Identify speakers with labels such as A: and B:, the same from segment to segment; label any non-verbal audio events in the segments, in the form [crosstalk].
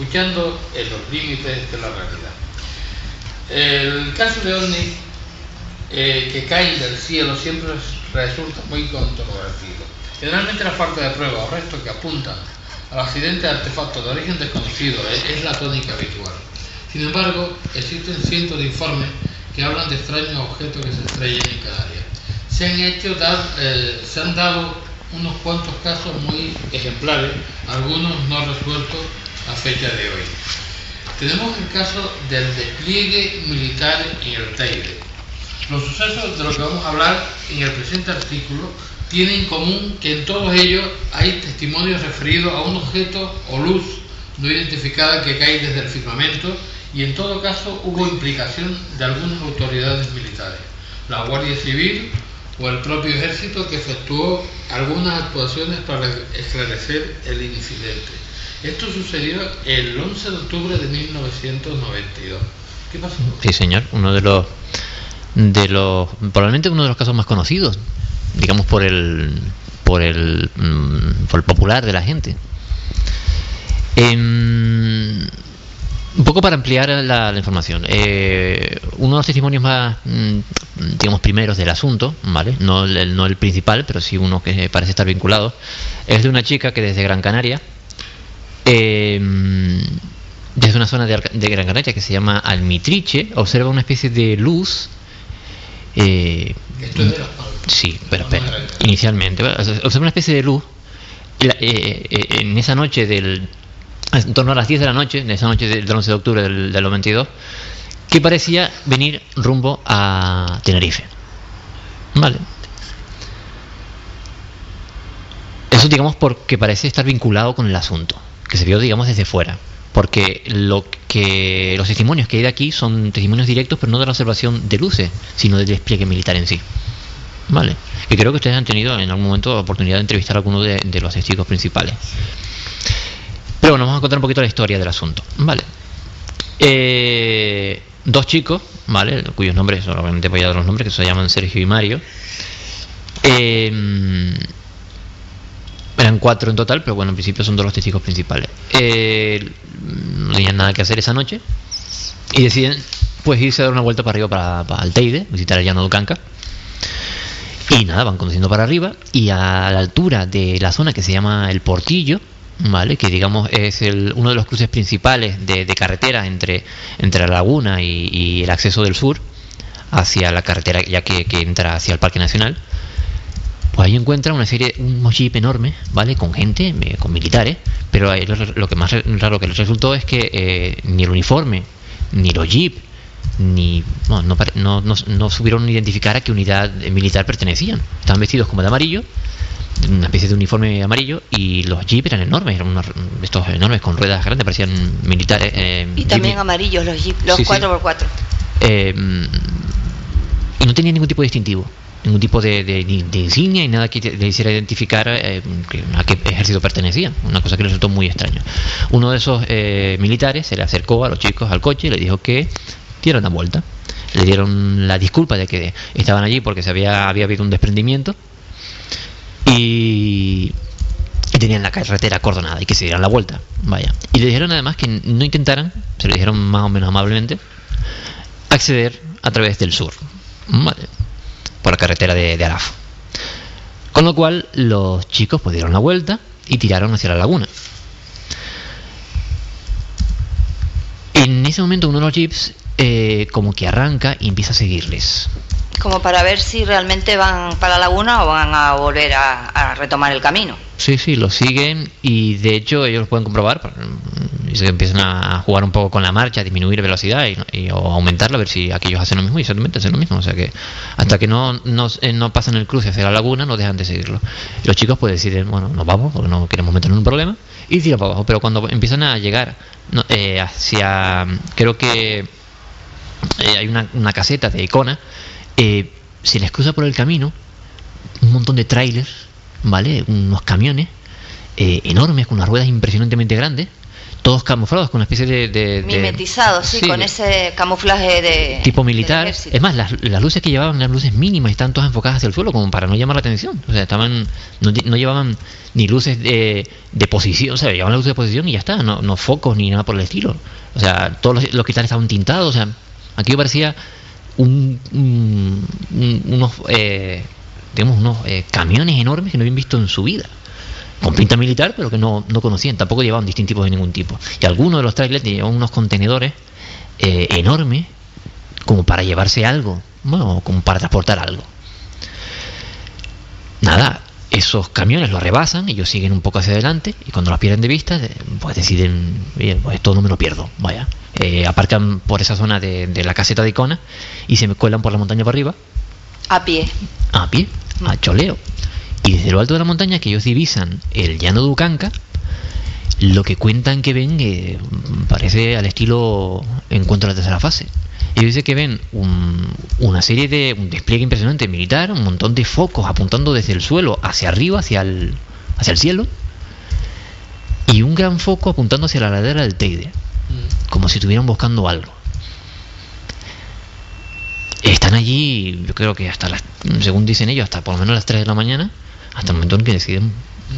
A: Escuchando en los límites de la realidad. El caso de OVNI eh, que caen del cielo siempre resulta muy controvertido. Generalmente la falta de pruebas o restos que apuntan al accidente de artefactos de origen desconocido es, es la tónica habitual. Sin embargo, existen cientos de informes que hablan de extraños objetos que se estrellan en Canarias. Se han, hecho dar- eh, se han dado unos cuantos casos muy ejemplares, algunos no resueltos a fecha de hoy. Tenemos el caso del despliegue militar en el Teide. Los sucesos de los que vamos a hablar en el presente artículo tienen en común que en todos ellos hay testimonios referidos a un objeto o luz no identificada que cae desde el firmamento y en todo caso hubo implicación de algunas autoridades militares, la Guardia Civil o el propio ejército que efectuó algunas actuaciones para esclarecer el incidente. Esto sucedió el 11 de octubre de 1992. ¿Qué pasó?
B: Sí, señor, uno de los de los probablemente uno de los casos más conocidos, digamos por el por el mm, por el popular de la gente. Em, un poco para ampliar la, la información. eh, uno de los testimonios más, mm, digamos, primeros del asunto, ¿vale? No el, no el principal, pero sí uno que parece estar vinculado, es de una chica que desde Gran Canaria, em, desde una zona de, de Gran Canaria que se llama Almitriche, observa una especie de luz. eh,
A: Esto es de las Palmas.
B: Sí, pero
A: eso.
B: Inicialmente, observa una especie de luz la- eh, eh, en esa noche del. en torno a las 10 de la noche, en esa noche del del 11 de octubre del, del 92, que parecía venir rumbo a Tenerife. Vale. Eso, digamos, porque parece estar vinculado con el asunto, que se vio, digamos, desde fuera. Porque lo que los testimonios que hay de aquí son testimonios directos, pero no de la observación de luces, sino del despliegue militar en sí. Vale. Y creo que ustedes han tenido en algún momento la oportunidad de entrevistar a alguno de, los testigos principales. Pero bueno, vamos a contar un poquito la historia del asunto. Vale. Eh, dos chicos, ¿vale? Cuyos nombres, obviamente voy a dar los nombres, que se llaman Sergio y Mario. Eh, eran cuatro en total, pero bueno, en principio son dos los testigos principales. Eh, no tenían nada que hacer esa noche y deciden pues irse a dar una vuelta para arriba para, para el Teide, visitar el llano de Ucanca. Y nada, van conduciendo para arriba y a la altura de la zona que se llama el Portillo, ¿vale? Que digamos es el, uno de los cruces principales de, de carretera entre, entre la laguna y, y el acceso del sur hacia la carretera ya que, que entra hacia el Parque Nacional. Pues ahí encuentra una serie, un jeep enorme, ¿vale? Con gente, eh, con militares, pero ahí lo, lo que más raro que les resultó es que eh, ni el uniforme, ni los jeep, ni no, no, no, no, supieron identificar a qué unidad militar pertenecían. Estaban vestidos como de amarillo, una especie de uniforme amarillo, y los jeep eran enormes, eran unos estos enormes con ruedas grandes, parecían militares. eh,
C: Y también amarillos los jeep, los
B: Sí, sí.
C: 4x4.
B: eh, y no tenía ningún tipo de distintivo, ningún tipo de, de- insignia y nada que le hiciera identificar eh, a qué ejército pertenecía, una cosa que le resultó muy extraño. Uno de esos eh, militares se le acercó a los chicos al coche y le dijo que dieran la vuelta. Le dieron la disculpa de que estaban allí porque se había, había habido un desprendimiento y, y tenían la carretera acordonada y que se dieran la vuelta. Vaya. Y le dijeron además que no intentaran, se lo dijeron más o menos amablemente, acceder a través del sur. Por la carretera de, de Araf. Con lo cual los chicos pues dieron la vuelta y tiraron hacia la laguna. En ese momento uno de los jeeps eh, como que arranca y empieza a seguirles.
C: Como para ver si realmente van para la laguna o van a volver a, retomar el camino.
B: Sí, sí, los siguen y de hecho ellos lo pueden comprobar. Y se empiezan a jugar un poco con la marcha, a disminuir velocidad y, y- o aumentarla, a ver si aquellos hacen lo mismo y exactamente hacen lo mismo. O sea que hasta que no, no, eh, no pasan el cruce hacia la laguna, no dejan de seguirlo. Los chicos pues deciden, bueno, nos vamos porque no queremos meternos en un problema y tiran para abajo. Pero cuando empiezan a llegar no, eh, hacia, creo que eh, hay una, una caseta de Icona, eh, se les cruza por el camino un montón de trailers, ¿vale? Unos camiones eh, enormes con unas ruedas impresionantemente grandes, todos camuflados con una especie de... de- de-
C: Mimetizados, sí,
B: sí,
C: con ese camuflaje de
B: tipo militar. Es más, las, las luces que llevaban eran luces mínimas y estaban todas enfocadas hacia el suelo como para no llamar la atención. O sea, estaban no, no llevaban ni luces de, de posición, o sea, llevaban las luces de posición y ya está, no, no focos ni nada por el estilo. O sea, todos los, los cristales estaban tintados, o sea, aquí parecía un, un- un- unos, eh, digamos, unos eh, camiones enormes que no habían visto en su vida con pinta militar, pero que no, no conocían, tampoco llevaban distintivos de ningún tipo. Y algunos de los trailers llevaban unos contenedores eh, enormes, como para llevarse algo, bueno, como para transportar algo. Nada, esos camiones lo rebasan, ellos siguen un poco hacia adelante, y cuando los pierden de vista, eh, pues deciden, "Oye, pues esto no me lo pierdo, vaya. Eh, aparcan por esa zona de, de la caseta de Icona y se me cuelan por la montaña para arriba,
C: A pie.
B: a pie, a choleo. Y desde lo alto de la montaña que ellos divisan el llano de Ucanca, lo que cuentan que ven eh, parece al estilo encuentro de la tercera fase. Ellos dicen que ven un- una serie de un despliegue impresionante militar, un montón de focos apuntando desde el suelo hacia arriba, hacia el, hacia el cielo, y un gran foco apuntando hacia la ladera del Teide, como si estuvieran buscando algo. Están allí, yo creo que hasta las, según dicen ellos, hasta por lo menos las 3 de la mañana, hasta el momento en que deciden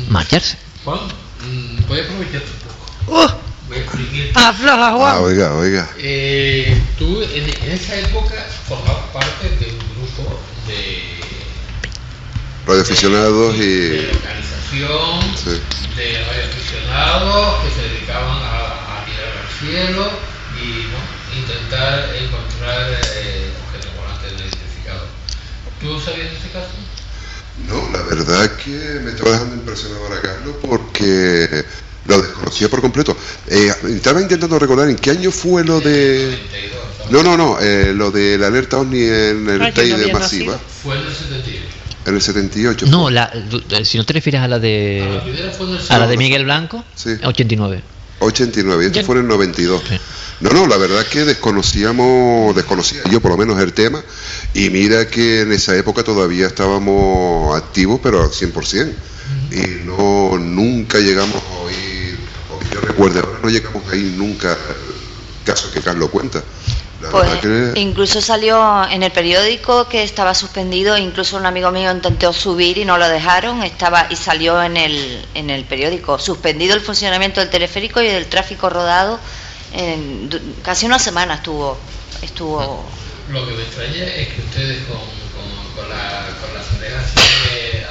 B: marcharse.
D: Juan, mm, voy a aprovecharte un poco. Voy a exprimir.
C: Afloja,
E: Ah, oiga, oiga.
D: Eh, tú en, en esa época formabas parte de un grupo de,
E: Radioaficionados
D: de
E: y.
D: organización
E: Sí.
D: de radioaficionados que se dedicaban a, a mirar al cielo y ¿no? intentar encontrar eh, objetos volantes no identificados. ¿Tú sabías de ese caso?
E: No, la verdad que me estaba dejando impresionado ahora Carlos porque lo desconocía por completo. Eh, estaba intentando recordar en qué año fue lo de.
D: 92, ¿sabes?
E: No, no, no, eh, lo de la alerta OVNI en el
C: que no había
E: masiva,
D: Fue en el 78.
E: en el 78.
B: No, la, eh, si no te refieres a la
D: Ah, la
B: de
D: primera fue en el
B: a la de
D: 78.
B: Miguel Blanco,
E: Sí.
B: 89.
E: 89, y esto
B: Ya.
E: fue en el 92.
B: Sí.
E: No, no, la verdad que desconocíamos, desconocía yo por lo menos el tema, y mira que en esa época todavía estábamos activos, pero al 100%, y no, nunca llegamos a oír, o que yo recuerde, ahora no llegamos a oír nunca caso que Carlos cuenta. La
C: Pues
E: verdad que...
C: incluso salió en el periódico que estaba suspendido, incluso un amigo mío intentó subir y no lo dejaron, estaba y salió en el, en el periódico, suspendido el funcionamiento del teleférico y del tráfico rodado, en, casi una semana estuvo, estuvo
D: Lo que me extraña es que ustedes con, con, con, la, con las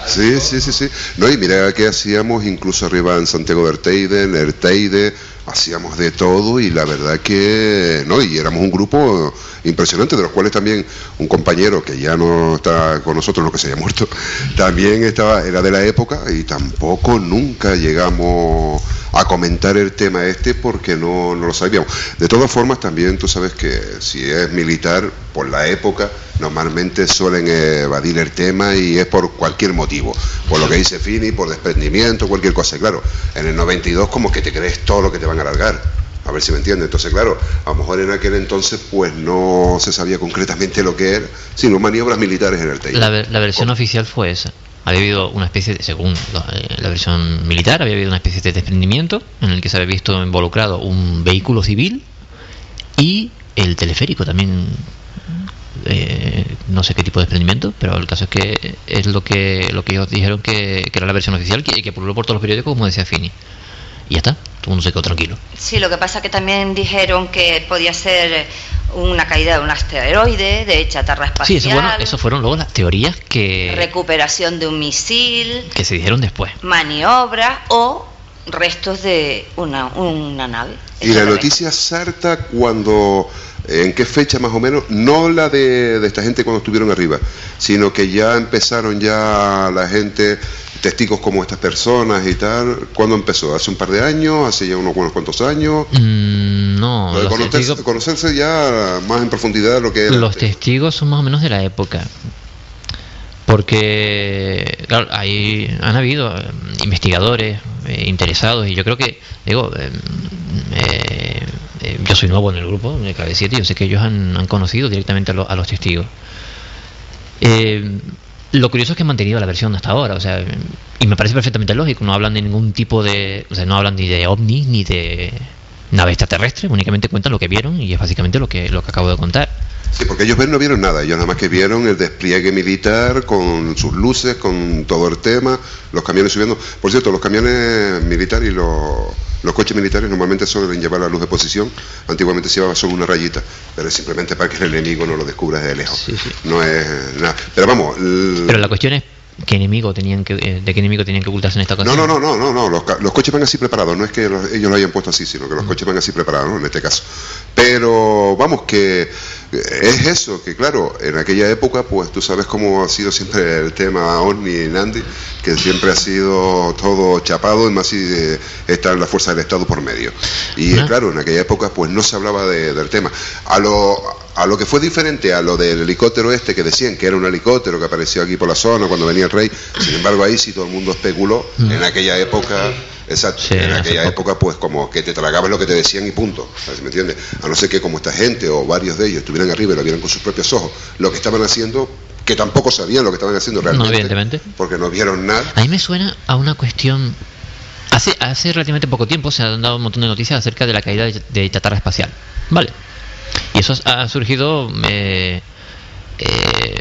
E: Sí, sí, sí, sí. No, y mira que hacíamos incluso arriba en Santiago del Teide, en el Teide, hacíamos de todo y la verdad que, no, y éramos un grupo impresionantes, de los cuales también un compañero que ya no está con nosotros, lo que se haya muerto, [laughs] también estaba, era de la época y tampoco nunca llegamos a comentar el tema este porque no, no lo sabíamos. De todas formas, también tú sabes que si es militar, por la época, normalmente suelen evadir el tema y es por cualquier motivo, por lo que dice Fini, por desprendimiento, cualquier cosa. Claro, en el 92 como que te crees todo lo que te van a alargar. A ver si me entiendes. Entonces, claro, a lo mejor en aquel entonces pues no se sabía concretamente lo que era, sino maniobras militares en el TEI.
B: La, la versión oficial fue esa había habido una especie de, según eh, la, versión militar, había habido una especie de desprendimiento en el que se había visto involucrado un vehículo civil y el teleférico también. Eh, no sé qué tipo de desprendimiento, pero el caso es que es lo que lo que ellos dijeron que, era la versión oficial que, que pululó por todos los periódicos, como decía Fini. Y ya está, todo el mundo se quedó tranquilo.
C: Sí, lo que pasa que también dijeron que podía ser una caída de un asteroide, de chatarra espacial.
B: Sí, eso, bueno, eso fueron luego las teorías que...
C: Recuperación de un misil.
B: Que se dijeron después.
C: Maniobra o restos de una, una nave.
E: Y la noticia salta cuando, ¿en qué fecha más o menos? No la de, de esta gente cuando estuvieron arriba, sino que ya empezaron ya la gente testigos como estas personas y tal. ¿Cuándo empezó? ¿Hace un par de años? ¿Hace ya unos, cuantos años?
B: Mm, no,
E: los conocerse, conocerse, ya más en profundidad lo que
B: Los testigos son más o menos de la época. Porque, claro, ahí han habido eh, investigadores eh, interesados y yo creo que, digo, eh, yo soy nuevo en el grupo, en el Clave 7, yo sé que ellos han, conocido directamente a, a los testigos. Eh, lo curioso es que han mantenido la versión hasta ahora, o sea, y me parece perfectamente lógico, no hablan de ningún tipo de, o sea, no hablan ni de ovnis ni de nave extraterrestre, únicamente cuentan lo que vieron y es básicamente lo que lo que acabo de contar.
E: Sí, porque ellos no vieron nada, ellos nada más que vieron el despliegue militar con sus luces, con todo el tema, los camiones subiendo. Por cierto, los camiones militares y los, coches militares normalmente suelen llevar la luz de posición, antiguamente se llevaba solo una rayita, pero es simplemente para que el enemigo no lo descubra desde lejos. No es nada. Pero vamos.
B: Pero la cuestión es ¿Qué enemigo tenían que, eh, ¿De qué enemigo tenían que ocultarse en esta ocasión?
E: No, no, no, no, no, Los, los, coches van así preparados. No es que ellos lo hayan puesto así, sino que los coches van así preparados, en este caso. Pero vamos, que es eso, que claro, en aquella época, pues tú sabes cómo ha sido siempre el tema OVNI y Nandi, que siempre ha sido todo chapado y más si está la fuerza del Estado por medio. Y claro, en aquella época, pues no se hablaba del tema. A lo, a lo que fue diferente a lo del helicóptero este que decían que era un helicóptero que apareció aquí por la zona cuando venía el rey, sin embargo ahí sí todo el mundo especuló en aquella época Exacto. en aquella época, pues como que te tragabas lo que te decían y punto. ¿Me entiendes? A no ser que como esta gente o varios de ellos estuvieran arriba y lo vieran con sus propios ojos, lo que estaban haciendo, que tampoco sabían lo que estaban haciendo realmente.
B: No, evidentemente.
E: Porque no vieron nada.
B: A mí me suena a una cuestión. Hace, hace relativamente poco tiempo se han dado un montón de noticias acerca de la caída de, de chatarra espacial. Vale. Y eso ha surgido. Eh, eh,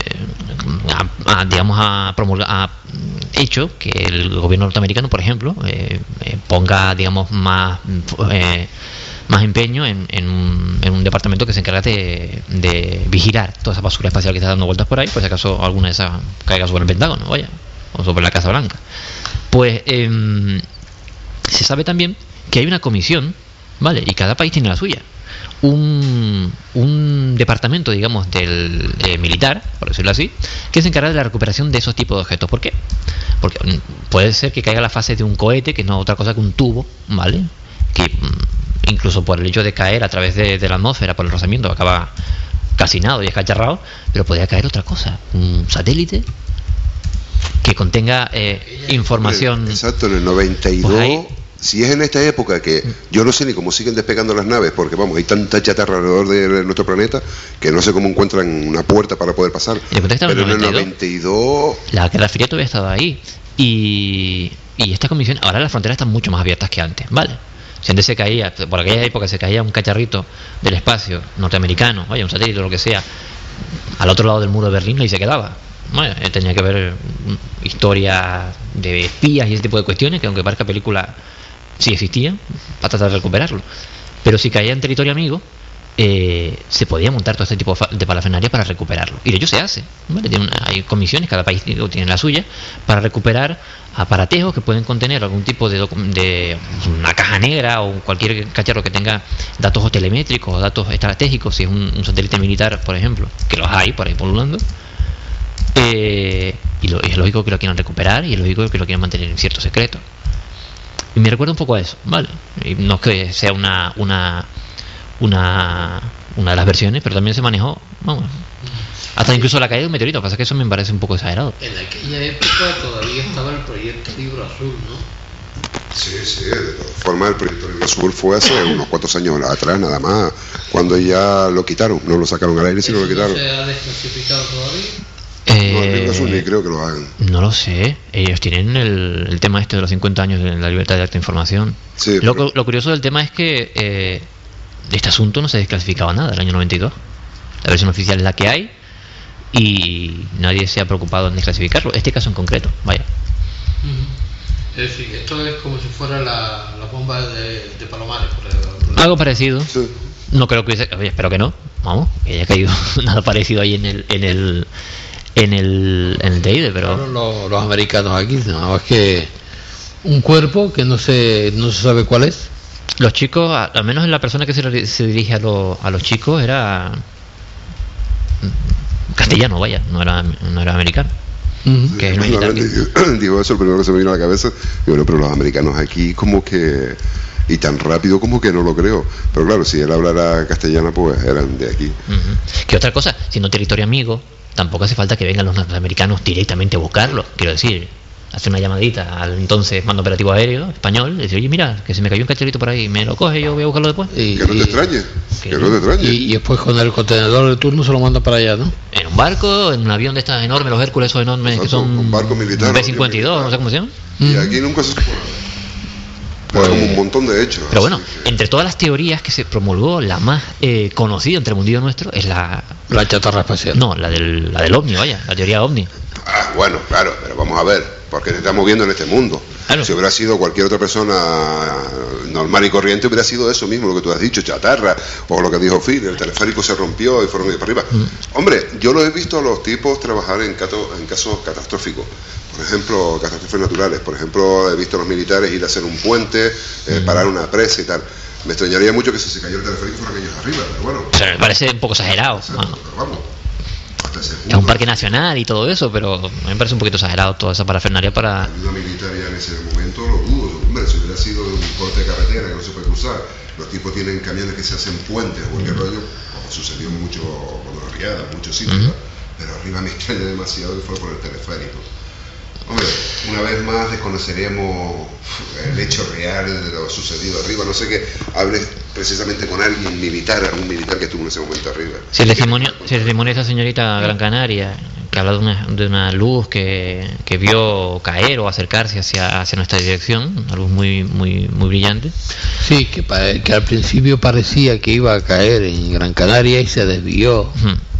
B: digamos, ha, ha hecho que el gobierno norteamericano, por ejemplo, eh, eh, ponga, digamos, más, más empeño en, en, un, departamento que se encarga de, de, vigilar toda esa basura espacial que está dando vueltas por ahí, por si acaso alguna de esas caiga sobre el Pentágono, vaya, o sobre la Casa Blanca. Pues em, se sabe también que hay una comisión, ¿vale? Y cada país tiene la suya un, un departamento, digamos, del eh, militar, por decirlo así, que se encarga de la recuperación de esos tipos de objetos. ¿Por qué? Porque mm, puede ser que caiga la fase de un cohete, que no es otra cosa que un tubo, ¿vale? Que mm, incluso por el hecho de caer a través de, la atmósfera, por el rozamiento, acaba calcinado y escacharrado, pero podría caer otra cosa, un satélite que contenga eh, información.
E: Exacto, en el 92 si es en esta época que yo no sé ni cómo siguen despegando las naves, porque vamos, hay tanta chatarra alrededor de nuestro planeta que no sé cómo encuentran una puerta para poder pasar. Pero en el 92...
B: La Guerra Fría todavía estaba ahí. Y, y esta comisión, ahora las fronteras están mucho más abiertas que antes, ¿vale? Si antes se caía, por aquella época se caía un cacharrito del espacio norteamericano, vaya, un satélite o lo que sea, al otro lado del muro de Berlín y se quedaba. Bueno, eh, tenía que ver mm, historia de espías y ese tipo de cuestiones, que aunque parezca película si existía, para tratar de recuperarlo. Pero si caía en territorio amigo, eh, se podía montar todo este tipo de parafernalia para recuperarlo. Y de hecho se hace. hay comisiones, cada país tiene la suya, para recuperar aparatejos que pueden contener algún tipo de, de una caja negra o cualquier cacharro que tenga datos telemétricos o datos estratégicos, si es un, satélite militar, por ejemplo, que los hay por ahí polulando. Eh, y, es lógico que lo quieran recuperar y es lógico que lo quieran mantener en cierto secreto. Y me recuerda un poco a eso, ¿vale? Y no es que sea una, una una, una de las versiones, pero también se manejó, vamos, hasta incluso la caída de un meteorito, pasa que eso me parece un poco exagerado.
D: En aquella época todavía estaba el proyecto Libro Azul, ¿no?
E: Sí, sí, de todas formas el proyecto Libro Azul fue hace unos cuantos años atrás, nada más, cuando ya lo quitaron, no lo sacaron al aire, sino lo quitaron.
D: ¿Se ha desclasificado todavía?
E: Eh, no, creo que lo hagan.
B: No lo sé. Ellos tienen el, el tema este de los 50 años de la libertad de acta de información. Sí, lo, lo, curioso del tema es que eh, de este asunto no se desclasificaba nada el año 92. La versión oficial es la que hay y nadie se ha preocupado en desclasificarlo. Este caso en concreto, vaya.
D: Es decir, esto es como si fuera la, bomba de, Palomares.
B: Algo parecido. No creo que espero que no. Vamos, que haya caído [laughs] nada parecido ahí en el en el en el en el Teide, pero
A: los, americanos aquí, nada más que un cuerpo que no se no se sabe cuál es
B: los chicos, al menos la persona que se, se dirige a, a los chicos era castellano, vaya, no era, no era americano.
E: que [laughs] digo eso, el primero que se me vino a la cabeza, digo, pero los americanos aquí como que, y tan rápido como que no lo creo. Pero claro, si él hablara castellano, pues eran de aquí.
B: ¿Qué otra cosa? Siendo territorio amigo, tampoco hace falta que vengan los norteamericanos directamente a buscarlo. Quiero decir, hacer una llamadita al entonces mando operativo aéreo español, y decir, oye, mira, que se me cayó un cacharrito por ahí, me lo coge, yo voy a buscarlo después.
E: Y, que no te extrañe, que, no te extrañe.
A: Y, después con el contenedor de turno se lo manda para allá, ¿no?
B: En un barco, en un avión de estas enormes, los Hércules esos enormes que son
E: un barco militar,
B: B-52, no sé cómo se llama.
E: Y aquí nunca se supone. Pues, como un montón de hechos.
B: Pero bueno, entre todas las teorías que se promulgó, la más eh, conocida entre el mundillo nuestro es la...
A: La chatarra espacial.
B: No, la del, la del ovni, vaya, la teoría ovni.
E: Ah, bueno, claro, pero vamos a ver porque estamos viendo en este mundo. Si hubiera sido cualquier otra persona normal y corriente, hubiera sido eso mismo, lo que tú has dicho, chatarra, o lo que dijo Phil, el teleférico se rompió y fueron para arriba. Mm. Hombre, yo lo he visto a los tipos trabajar en, en casos catastróficos. Por ejemplo, catástrofes naturales. Por ejemplo, he visto a los militares ir a hacer un puente, eh, mm. parar una presa y tal. Me extrañaría mucho que si se cayó el teleférico fueran ellos arriba, pero bueno.
B: O sea, me parece un poco exagerado. vamos es un parque nacional y todo eso, pero a mí me parece un poquito exagerado toda esa parafernalia para...
E: La militar ya en ese momento lo dudo. Hombre, si hubiera sido un corte de carretera que no se puede cruzar, los tipos tienen camiones que se hacen puentes o cualquier rollo, como sucedió mucho cuando la riada, muchos sitios, pero arriba me extraña demasiado que fue por el teleférico. Hombre, una vez más desconoceremos el hecho real de lo sucedido arriba. No sé qué hables precisamente con alguien militar, algún militar que estuvo en ese momento arriba.
B: Si el testimonio, si el testimonio de esa señorita Gran Canaria, que habla de una, de una luz que, que, vio caer o acercarse hacia, hacia nuestra dirección, una luz muy, muy, muy brillante.
A: Sí, que, que al principio parecía que iba a caer en Gran Canaria y se desvió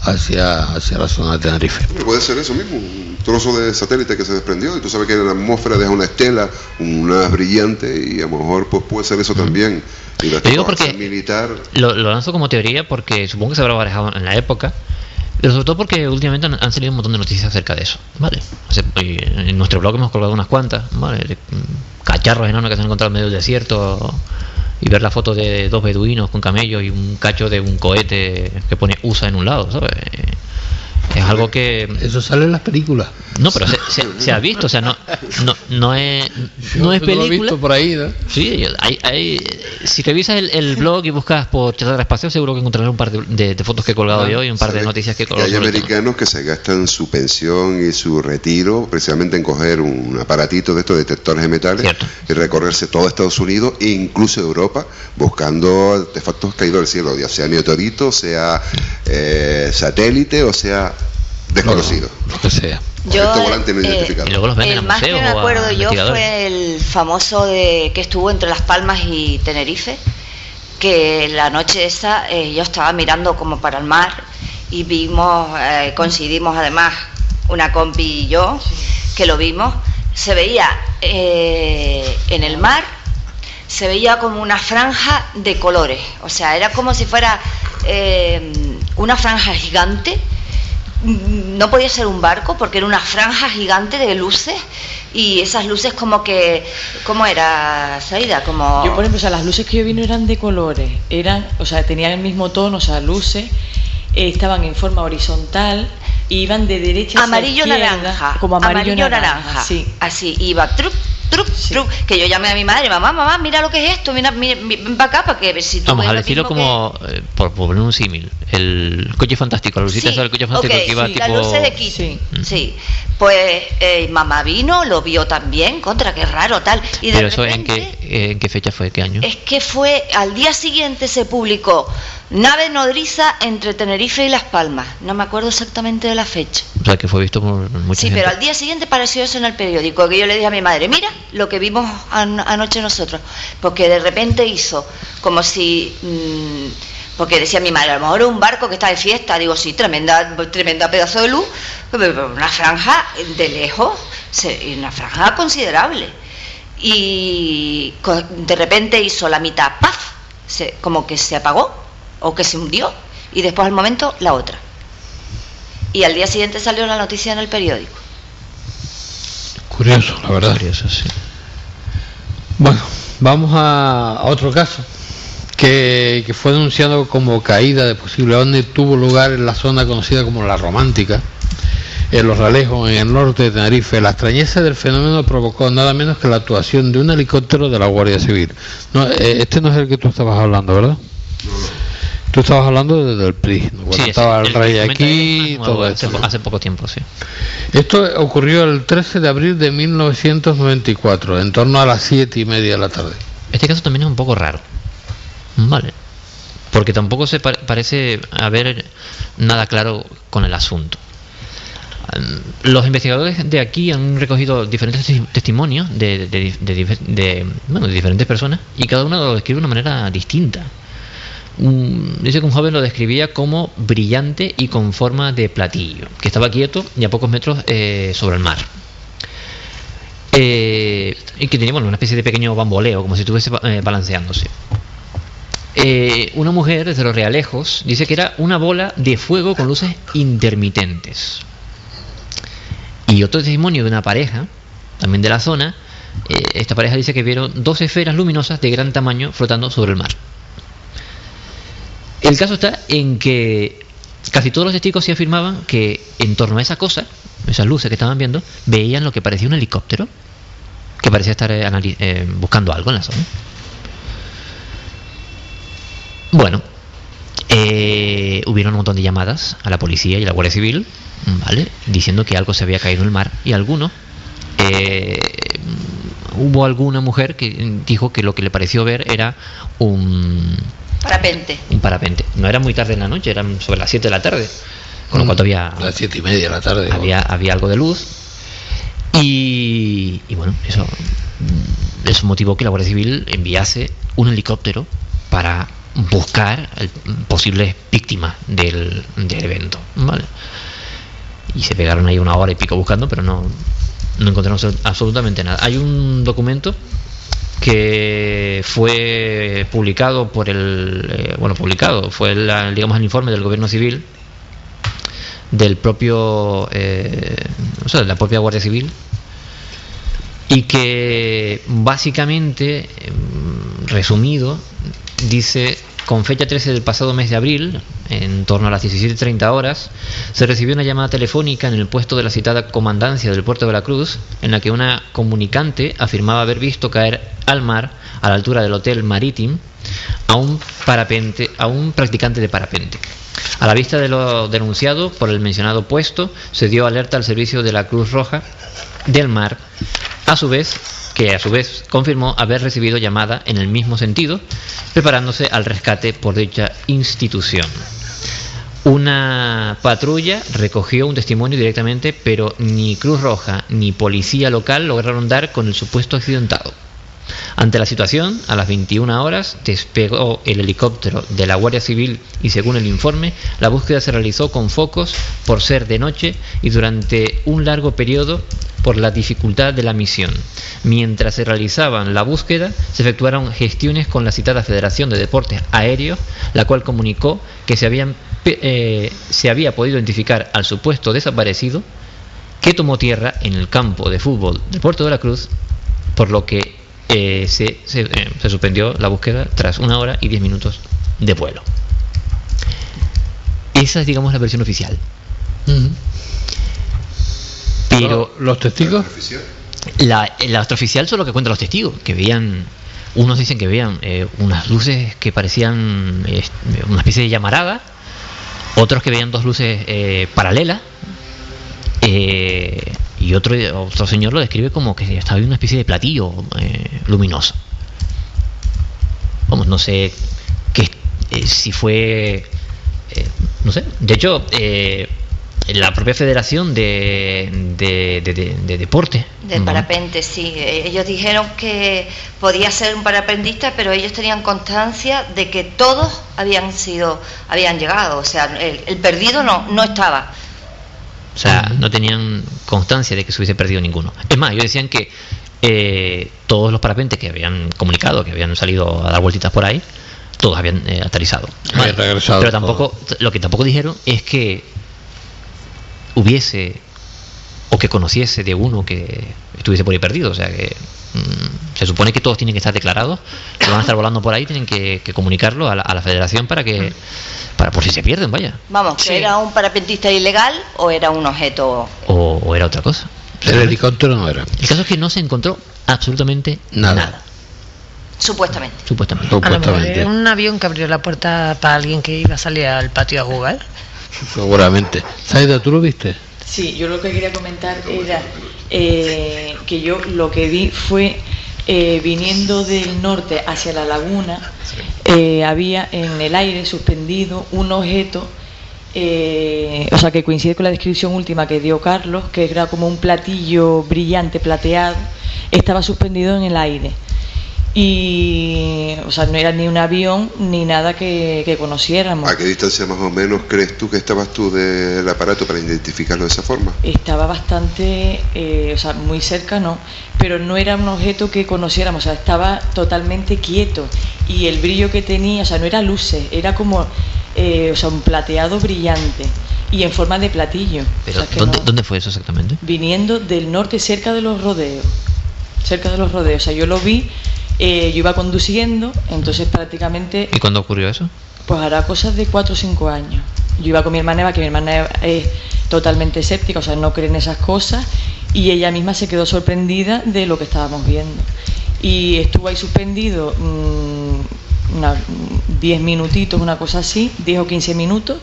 A: hacia, hacia la zona de Tenerife.
E: Puede ser eso mismo, trozo de satélite que se desprendió y tú sabes que la atmósfera deja una estela, una brillante y a lo mejor pues puede ser eso también.
B: Y digo porque militar... lo, lanzo como teoría porque supongo que se habrá barajado en la época, pero sobre todo porque últimamente han, salido un montón de noticias acerca de eso, ¿vale? en nuestro blog hemos colgado unas cuantas, ¿vale? Cacharros enormes que se han encontrado en medio del desierto y ver la foto de dos beduinos con camellos y un cacho de un cohete que pone USA en un lado, ¿sabes? Es algo que...
A: Eso sale en las películas.
B: No, pero se, ha visto, o sea, no, no, no es, no es película. Lo he visto
A: por ahí, ¿no?
B: Sí, hay, hay, si revisas el, el, blog y buscas por Chatarra Espacio, seguro que encontrarás un par de, de, fotos que he colgado yo y un par de noticias que he colgado.
E: hay americanos que se gastan su pensión y su retiro precisamente en coger un aparatito de estos detectores de metales y recorrerse todo Estados Unidos e incluso Europa buscando artefactos caídos del cielo, ya sea meteorito, sea eh, satélite o sea desconocido.
A: lo que sea.
C: Yo, eh, el más que me acuerdo yo fue el famoso de que estuvo entre Las Palmas y Tenerife, que la noche esa eh, yo estaba mirando como para el mar y vimos, eh, coincidimos además una compi y yo, que lo vimos, se veía en el mar, se veía como una franja de colores, o sea, era como si fuera eh, una franja gigante. No podía ser un barco porque era una franja gigante de luces y esas luces como que, ¿cómo era, Saida? Como...
F: Yo, por ejemplo, o sea, las luces que yo vi no eran de colores, eran, o sea, tenían el mismo tono, o sea, luces, eh, estaban en forma horizontal, e iban de derecha
C: amarillo
F: izquierda,
C: naranja,
F: como amarillo,
C: naranja,
F: sí.
C: así iba truc
F: Sí.
C: truc que yo llamé a mi madre mamá mamá mira lo que es esto mira, mira, mi- ven para acá para que si tú
B: Vamos a
C: lo
B: decirlo como, eh, por, poner un símil, el coche fantástico, la
C: que-
B: lucita esa del coche fantástico que iba
C: sí,
B: tipo...
C: las luces de Kitty
F: Sí.
C: sí, pues eh, mamá vino lo vio también contra qué raro tal y de
B: Pero eso en qué, en qué fecha fue, qué año?
C: es que fue al día siguiente se publicó nave nodriza entre Tenerife y Las Palmas no me acuerdo exactamente de la fecha
B: O sea, que fue visto por mucha
C: Sí,
B: gente.
C: pero al día siguiente apareció eso en el periódico, que yo le dije a mi madre, mira lo que vimos an- anoche nosotros, porque de repente hizo como si, mm, porque decía mi madre, a lo mejor es un barco que está de fiesta, digo, sí, tremenda, tremenda pedazo de luz, una franja de lejos, una franja considerable. Y de repente hizo la mitad, ¡paf! Se- como que se apagó o que se hundió, y después al momento la otra. Y al día siguiente salió la noticia en el periódico.
A: Curioso, la verdad.
B: Curioso, sí.
A: Bueno, vamos a, a otro caso que, que fue denunciado como caída de posible ovni tuvo lugar en la zona conocida como la Romántica, en Los Realejos, en el norte de Tenerife. La extrañeza del fenómeno provocó nada menos que la actuación de un helicóptero de la Guardia Civil. No, eh, este no es el que tú estabas hablando, ¿verdad? Tú estabas hablando desde el PRI, cuando
B: Sí,
A: estaba
B: el-
A: el rey aquí
B: nuevo,
A: todo
B: hace, hace poco tiempo, sí.
A: Esto ocurrió el 13 de abril de 1994, en torno a las siete y media de la tarde.
B: Este caso también es un poco raro. Vale. Porque tampoco se pa- parece haber nada claro con el asunto. Mm, Los investigadores de aquí han recogido diferentes testi- testimonios de, de- de de, bueno, de diferentes personas y cada uno lo describe de una manera distinta. Dice que un joven lo describía como brillante y con forma de platillo, que estaba quieto y a pocos metros eh, sobre el mar. Eh, y que tenía una especie de pequeño bamboleo, como si estuviese eh, balanceándose. Una mujer desde los realejos dice que era una bola de fuego con luces intermitentes. Y otro testimonio de una pareja, también de la zona, esta pareja dice que vieron dos esferas luminosas de gran tamaño flotando sobre el mar. El caso está en que casi todos los testigos se afirmaban que en torno a esa cosa, esas luces que estaban viendo, veían lo que parecía un helicóptero que parecía estar eh, eh, buscando algo en la zona. Bueno, eh, hubieron un montón de llamadas a la policía y a la Guardia Civil, ¿vale? Diciendo que algo se había caído en el mar y algunos. eh, hubo alguna mujer que dijo que lo que le pareció ver era un,
C: Parapente.
B: un parapente. No era muy tarde en la noche, eran sobre las 7 de la tarde. Con lo cual todavía
A: A las siete y media de la tarde.
B: había, había algo de luz. Y, y bueno, eso mm, eso motivó que la Guardia Civil enviase un helicóptero para buscar el- posibles víctimas del, del evento. ¿vale? Y se pegaron ahí una hora y pico buscando, pero no, no encontraron absol- absolutamente nada. Hay un documento que fue publicado por el eh, bueno publicado fue la- digamos el informe del gobierno civil del propio eh, o sea, de la propia guardia civil y que básicamente em, resumido dice con fecha 13 del pasado mes de abril en torno a las 17.30 horas se recibió una llamada telefónica en el puesto de la citada comandancia del puerto de la Cruz en la que una comunicante afirmaba haber visto caer al mar a la altura del hotel Marítim a un parapente a un practicante de parapente. A la vista de lo denunciado por el mencionado puesto, se dio alerta al servicio de la Cruz Roja del Mar, a su vez, que a su vez confirmó haber recibido llamada en el mismo sentido, preparándose al rescate por dicha institución. Una patrulla recogió un testimonio directamente, pero ni Cruz Roja ni policía local lograron dar con el supuesto accidentado. Ante la situación, a las 21 horas despegó el helicóptero de la Guardia Civil y según el informe, la búsqueda se realizó con focos por ser de noche y durante un largo periodo por la dificultad de la misión. Mientras se realizaban la búsqueda, se efectuaron gestiones con la citada Federación de Deportes Aéreos, la cual comunicó que se, eh, se había podido identificar al supuesto desaparecido que tomó tierra en el campo de fútbol del Puerto de la Cruz, por lo que eh, se, se, eh, se suspendió la búsqueda tras una hora y diez minutos de vuelo. Esa es, digamos, la versión oficial. Pero
A: los testigos,
E: Oficial.
B: la, la extraoficial son lo que cuentan los testigos, que veían, unos dicen que veían eh, unas luces que parecían eh, una especie de llamarada, otros que veían dos luces eh, paralelas, eh, y otro, otro señor lo describe como que estaba en una especie de platillo eh, luminoso. Vamos, no sé qué, eh, si fue, eh, no sé, de hecho, eh, la propia Federación de, de, de- de- de Deporte.
C: Del parapente, sí. Eh, Ellos dijeron que podía ser un parapentista, pero ellos tenían constancia de que todos habían sido, habían llegado. O sea, el, el perdido no, no estaba.
B: O sea, no tenían constancia de que se hubiese perdido ninguno. Es más, ellos decían que eh, todos los parapentes que habían comunicado, que habían salido a dar vueltitas por ahí, todos habían eh, aterrizado.
A: Habían regresado
B: Pero tampoco, lo que tampoco dijeron es que hubiese o que conociese de uno que estuviese por ahí perdido. O sea que se supone que todos tienen que estar declarados, que van a estar volando por ahí, tienen que, que comunicarlo a la, a la federación para que, para por si se pierden, vaya.
C: Vamos, que
F: Sí.
C: era un parapentista ilegal o era un objeto.
B: O, o era otra cosa.
A: el helicóptero no era.
B: El caso es que no se encontró absolutamente
A: Nada.
B: nada,
C: Supuestamente.
B: supuestamente.
G: A lo mejor
A: Supuestamente.
G: era un avión que abrió la puerta para alguien que iba a salir al patio a jugar.
A: Seguramente. Saida, ¿tú lo viste?
F: Sí, yo lo que quería comentar era eh, que yo lo que vi fue eh, viniendo del norte hacia la laguna, eh, había en el aire suspendido un objeto, eh, o sea que coincide con la descripción última que dio Carlos, que era como un platillo brillante plateado, estaba suspendido en el aire. Y, o sea, no era ni un avión ni nada que, que conociéramos.
E: ¿A qué distancia más o menos crees tú que estabas tú del aparato para identificarlo de esa forma?
F: estaba bastante, eh, o sea, muy cerca no, pero no era un objeto que conociéramos, o sea, estaba totalmente quieto y el brillo que tenía, o sea, no era luces, era como, eh, o sea, un plateado brillante y en forma de platillo.
B: Pero,
F: O sea, que
B: ¿dónde,
F: no-
B: ¿dónde fue eso exactamente?
F: Viniendo del norte, cerca de los rodeos, cerca de los rodeos, o sea, yo lo vi, eh, yo iba conduciendo, entonces prácticamente
B: ¿Y cuándo ocurrió eso?
F: pues hará cosas de 4 o 5 años. Yo iba con mi hermana Eva, que mi hermana es totalmente escéptica, o sea, no cree en esas cosas, y ella misma se quedó sorprendida de lo que estábamos viendo. Y estuvo ahí suspendido mm, una- 10 minutitos, una cosa así, 10 o 15 minutos.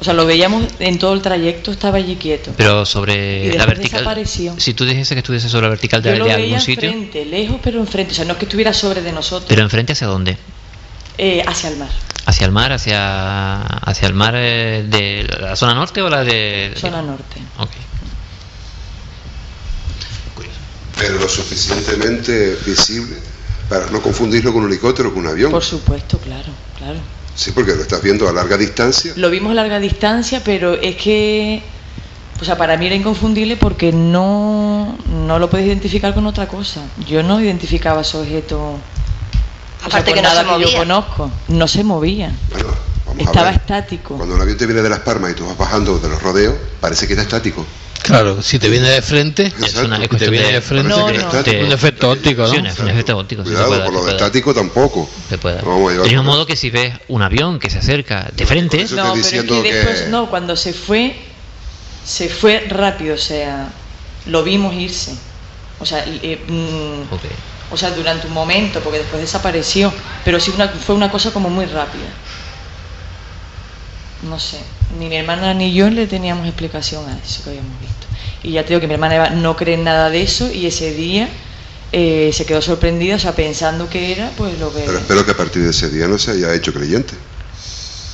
F: O sea, lo veíamos en todo el trayecto, estaba allí quieto.
B: Pero sobre la vertical.
F: desapareció.
B: Si tú dijese que estuviese sobre la vertical de,
F: Yo lo
B: de
F: veía
B: algún sitio,
F: enfrente, lejos, pero enfrente. O sea, no es que estuviera sobre de nosotros,
B: pero enfrente hacia dónde?
F: eh, hacia el mar,
B: ¿Hacia el mar? ¿Hacia, hacia el mar eh, de la zona norte o la de.?
F: zona norte.
B: Ok.
E: Pero lo suficientemente visible para no confundirlo con un helicóptero o con un avión.
F: Por supuesto, claro, claro.
E: Sí, porque lo estás viendo a larga distancia.
F: Lo vimos a larga distancia, pero es que, o sea, para mí era inconfundible porque no, no lo puedes identificar con otra cosa. Yo no identificaba ese objeto. o sea,
C: Aparte que no
F: nada
C: se
F: que yo conozco. No se movía.
E: Bueno, vamos
F: Estaba
E: a ver.
F: estático.
E: Cuando un avión te viene de las palmas y tú vas bajando de los rodeos, parece que está estático.
A: Claro, si te viene de frente,
B: Es una
A: si te viene
B: de,
A: frente,
F: No, no.
A: un efecto óptico, ¿no?
B: Sí, un efe- un efecto óptico. sí,
E: Cuidado,
B: puede
E: por lo de estático tampoco.
B: Se puede dar. Del mismo modo que si ves un avión que se acerca de frente,
E: eso-
F: No, pero es
E: diciendo
F: que
E: que-
F: después, no, cuando se fue, se fue rápido, o sea, lo vimos irse. O sea, eh, mm, o sea, durante un momento, porque después desapareció, pero sí una, fue una cosa como muy rápida. No sé, ni mi hermana ni yo le teníamos explicación a eso que habíamos visto. Y ya te digo que mi hermana Eva no cree en nada de eso y ese día eh, se quedó sorprendida, o sea, pensando que era pues lo que...
E: Pero espero que a partir de ese día no se haya hecho creyente.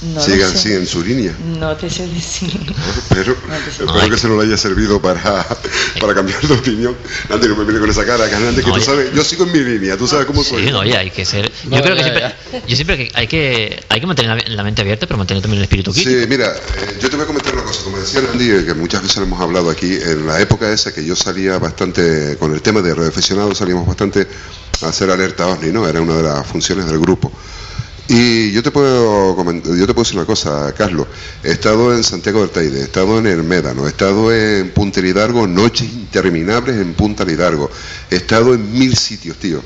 F: No lo
E: sigan
F: sé.
E: así en su línea.
F: No te sé decir. [laughs]
E: Pero
F: No sé.
E: espero que se no le haya servido para, [laughs] para cambiar de opinión. Antes no me mire con esa cara, que antes que
B: No,
E: tú sabes, yo sigo en mi línea, tú sabes cómo soy.
B: Sí, no, oye, hay que ser.
A: No,
B: Yo creo que
A: ya,
B: siempre, yo siempre que hay que hay que mantener la, mente abierta, pero mantener también el espíritu
E: Sí,
B: crítico.
E: mira, eh, yo te voy a comentar una cosa, como decía Andy, eh, que muchas veces lo hemos hablado aquí, en la época esa que yo salía bastante, con el tema de radioaficionados salíamos bastante a hacer alerta OVNI, ¿no? Era una de las funciones del grupo. Y yo te puedo comentar, yo te puedo decir una cosa, Carlos. He estado en Santiago del Teide, he estado en el Médano, he estado en Punta Lidargo, noches interminables en Punta Lidargo. He estado en mil sitios, tío.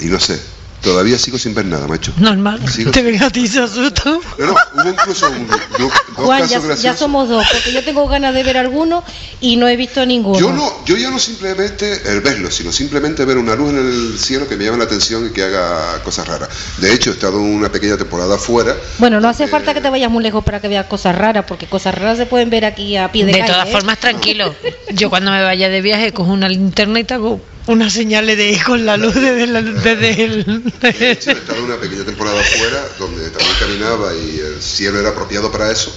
E: Y no sé, todavía sigo sin ver nada, macho.
G: Normal.
E: Sigo-
G: Te ven a ti, se asustan.
E: No, no, hubo incluso un- do- dos
H: Juan,
E: casos
H: ya, ya somos dos, porque yo tengo ganas de ver alguno y no he visto ninguno.
E: Yo no, yo ya no simplemente el verlo, sino simplemente ver una luz en el cielo que me llame la atención y que haga cosas raras. De hecho, he estado una pequeña temporada fuera.
H: Bueno, no hace
E: Eh,
H: falta que te vayas muy lejos para que veas cosas raras, porque cosas raras se pueden ver aquí a pie de,
G: De
H: calle,
G: todas
H: ¿eh?
G: formas, tranquilo. [laughs] Yo cuando me vaya de viaje cojo una linterna y te hago una señal de con la luz desde, la- desde el...
E: De hecho, he estado una pequeña temporada fuera donde también caminaba y el cielo era apropiado para eso.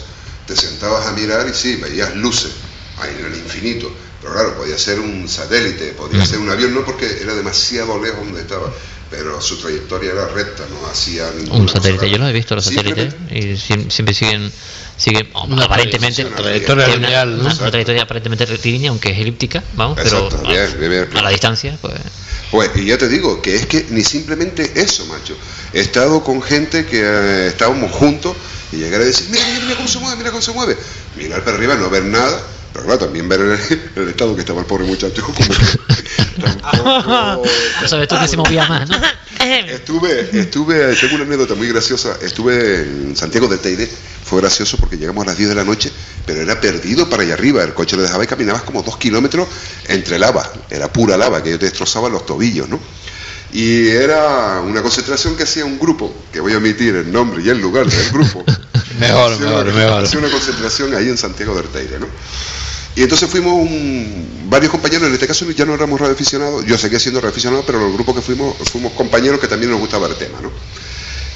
E: Te sentabas a mirar y sí, veías luces ahí en el infinito. Pero claro, podía ser un satélite, podía ser un avión, no porque era demasiado lejos donde estaba, pero su trayectoria era recta, no hacía ninguna
B: Un
E: cosa
B: satélite, yo los he visto los satélites y siem- siempre siguen siguen oh,
A: Una
B: aparentemente
E: trayectoria-
B: una,
A: lineal, ¿no?
B: una- una
E: Exacto.
B: trayectoria aparentemente rectilínea, aunque es elíptica, vamos, pero
E: Exacto,
B: a,
E: bien, bien, bien.
B: a la distancia, pues
E: Pues, y ya te digo, que es que ni simplemente eso, macho. He estado con gente que eh, estábamos juntos y llegar a decir, mira, mira, mira cómo se mueve, mira cómo se mueve. Mirar para arriba, no ver nada, pero claro, también ver el, el estado que estaba el pobre muchacho, como que tampoco-
B: sabes tú que se [laughs] movía más, ¿no? [laughs]
E: Estuve, estuve, tengo una anécdota muy graciosa. Estuve en Santiago del Teide, fue gracioso porque llegamos a las 10 de la noche, pero era perdido para allá arriba. El coche lo dejaba y caminabas como dos kilómetros entre lava, era pura lava, que te destrozaba los tobillos, ¿no? Y era una concentración que hacía un grupo, que voy a omitir el nombre y el lugar del grupo. [laughs]
A: Mejor,
E: Hacía
A: mejor,
E: una-
A: mejor.
E: Hacía una concentración ahí en Santiago del Teide, ¿no? Y entonces fuimos un- varios compañeros, en este caso ya no éramos radioaficionados, yo seguía siendo radioaficionado, pero el grupo que fuimos, fuimos compañeros que también nos gustaba el tema, ¿no?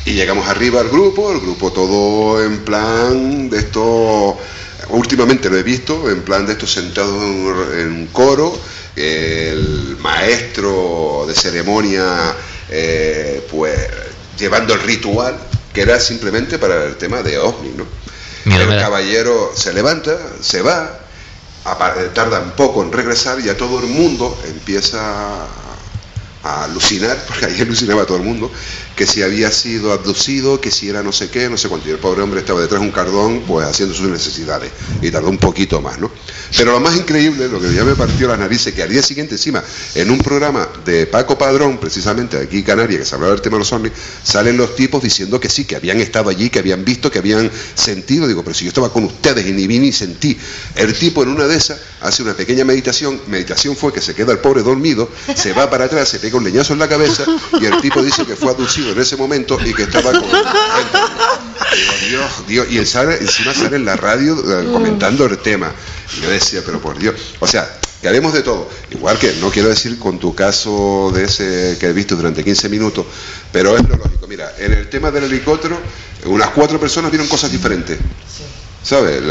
E: Y llegamos arriba al grupo, el grupo todo en plan de esto, últimamente lo he visto, en plan de estos sentados en, en un coro, el maestro de ceremonia, eh, pues llevando el ritual, que era simplemente para el tema de OVNI, ¿no?
B: Miedo
E: el caballero se levanta, se va, tarda un poco en regresar y a todo el mundo empieza a alucinar, [laughs] porque ahí alucinaba todo el mundo, que si había sido abducido, que si era no sé qué, no sé cuánto. Y el pobre hombre estaba detrás de un cardón, pues haciendo sus necesidades. Y tardó un poquito más, ¿no? Pero lo más increíble, lo que ya me partió las narices, que al día siguiente, encima, en un programa de Paco Padrón, precisamente aquí en Canarias, que se hablaba del tema de los ovnis, salen los tipos diciendo que sí, que habían estado allí, que habían visto, que habían sentido. Digo, pero si yo estaba con ustedes y ni vi ni sentí. El tipo en una de esas hace una pequeña meditación. Meditación fue que se queda el pobre dormido, se va para atrás, se pega un leñazo en la cabeza y el tipo dice que fue abducido en ese momento y que estaba con. Dios, Dios. Y él sale, encima sale en la radio eh, comentando el tema. Y yo decía, pero por Dios. O sea, que haremos de todo. Igual que, no quiero decir con tu caso de ese que he visto durante 15 minutos, pero es lo lógico. Mira, en el tema del helicóptero, unas cuatro personas vieron cosas diferentes. ¿Sabes?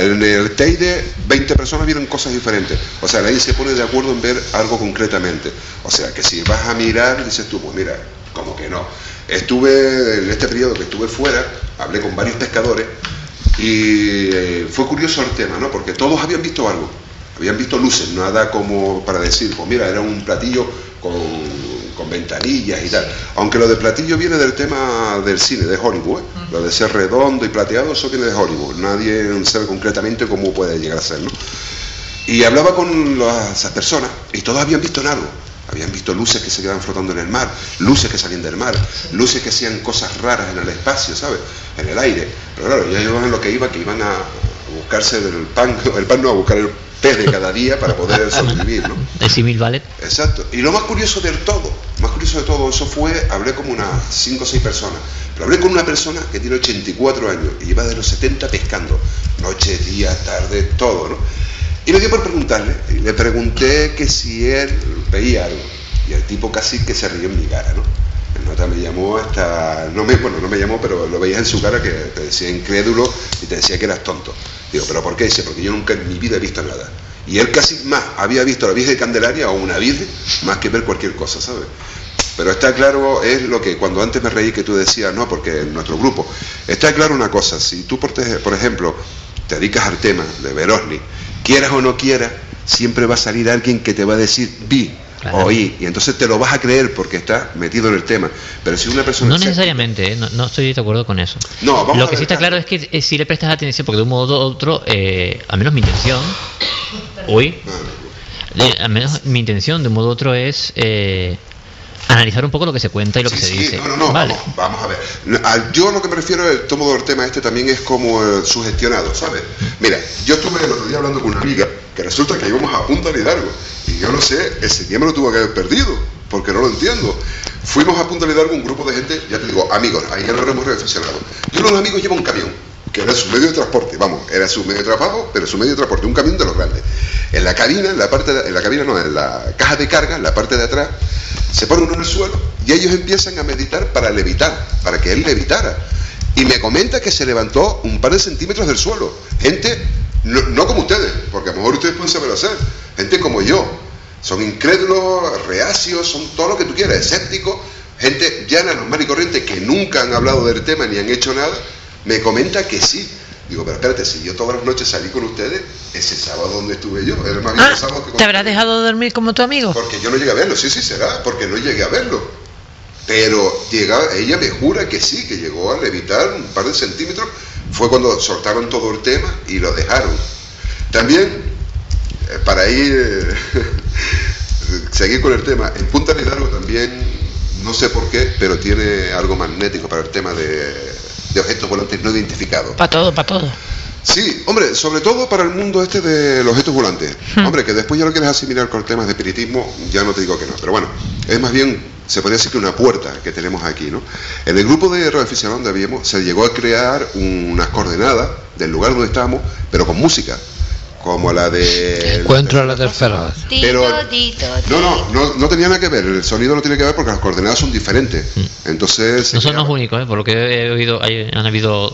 E: En el Teide, 20 personas vieron cosas diferentes. O sea, nadie se pone de acuerdo en ver algo concretamente. O sea, que si vas a mirar, dices tú, pues mira, como que no. Estuve, en este periodo que estuve fuera, hablé con varios pescadores y eh, fue curioso el tema, ¿no? Porque todos habían visto algo. Habían visto luces, nada como para decir, pues mira, era un platillo con, con ventanillas y tal. Aunque lo de platillo viene del tema del cine, de Hollywood. ¿eh? Lo de ser redondo y plateado, eso viene de Hollywood. Nadie sabe concretamente cómo puede llegar a ser, ¿no? Y hablaba con las- esas personas y todos habían visto en algo. Habían visto luces que se quedaban flotando en el mar, luces que salían del mar, luces que hacían cosas raras en el espacio, ¿sabes? En el aire. Pero claro, ya iban lo que iba, que iban a buscarse el pan, [laughs] el pan no, a buscar el pez de cada día para poder [laughs] sobrevivir, ¿no?
B: El simil ballet.
E: Exacto. Y lo más curioso del todo, más curioso de todo eso fue, hablé como unas 5 o 6 personas, pero hablé con una persona que tiene 84 años y lleva de los 70 pescando, noche, día, tarde, todo, ¿no? Y me dio por preguntarle, y le pregunté que si él veía algo, y el tipo casi que se rió en mi cara, ¿no? El nota me llamó hasta, no me, bueno, no me llamó, pero lo veías en su cara que te decía incrédulo y te decía que eras tonto. Digo, ¿pero por qué? Dice, porque yo nunca en mi vida he visto nada. Y él casi más había visto la Virgen de Candelaria o una Virgen más que ver cualquier cosa, ¿sabes? Pero está claro, es lo que cuando antes me reí que tú decías, no, porque en nuestro grupo, está claro una cosa, si tú, por, por ejemplo, te dedicas al tema de Verosni, quieras o no quieras, siempre va a salir alguien que te va a decir, vi,
B: Claro.
E: oí, y entonces te lo vas a creer porque estás metido en el tema. Pero si una persona...
B: No necesariamente, ¿eh? no, no estoy de acuerdo con eso.
E: No, vamos
B: Lo
E: a
B: que sí está claro es que eh, si le prestas atención, porque de un modo u otro, eh, al menos mi intención, eh, al menos mi intención de un modo u otro es eh, analizar un poco lo que se cuenta y lo que se
E: Sí,
B: dice.
E: no, no, no,
B: vale.
E: vamos, vamos a ver. No, Yo lo que me refiero el tomo del tema este también es como eh, sugestionado, ¿sabes? Mira, yo estuve el otro día hablando con una amiga que resulta que íbamos a Punta Hidalgo yo no sé, ese día lo tuvo que haber perdido porque no lo entiendo. Fuimos a Punta Hidalgo un grupo de gente, ya te digo, amigos, ahí ya lo hemos reflexionado. Y uno de los amigos lleva un camión, que era su medio de transporte, vamos, era su medio de trabajo, pero su medio de transporte, un camión de los grandes. En la cabina, en la parte, en la cabina no, en la caja de carga, en la parte de atrás, se pone uno en el suelo y ellos empiezan a meditar para levitar, para que él levitara. Y me comenta que se levantó un par de centímetros del suelo. Gente, no, no como ustedes, porque a lo mejor ustedes pueden saber hacer. Gente como yo. Son incrédulos, reacios, son todo lo que tú quieras, escépticos. Gente llana, normal y corriente que nunca han hablado del tema ni han hecho nada. Me comenta que sí. Digo, pero espérate, si yo todas las noches salí con ustedes, ese sábado donde estuve yo, era más bien
G: Ah,
E: el sábado que
G: ¿Te habrás dejado dormir como tu amigo?
E: porque yo no llegué a verlo, sí, sí será, porque no llegué a verlo. Pero llega, ella me jura que sí, que llegó a levitar un par de centímetros. Fue cuando soltaron todo el tema y lo dejaron. También, para ir, eh, [laughs] seguir con el tema, en Punta de Hidalgo también, no sé por qué, pero tiene algo magnético para el tema de, de objetos volantes no identificados.
G: Para todo, para todo.
E: Sí, hombre, sobre todo para el mundo este de los objetos volantes. Hombre, que después ya lo quieres asimilar con temas de espiritismo, ya no te digo que no. Pero bueno, es más bien, se podría decir que una puerta que tenemos aquí, ¿no? En el grupo de Radio Aficionado donde habíamos, se llegó a crear unas coordenadas del lugar donde estábamos, pero con música. Como la de...
A: Encuentro a la tercera vez.
E: Pero- No, no, no, no tenía nada que ver, el sonido no tiene que ver porque las coordenadas son diferentes. Entonces... se
B: No son los únicos, ¿eh? por lo que he oído, hay- han habido.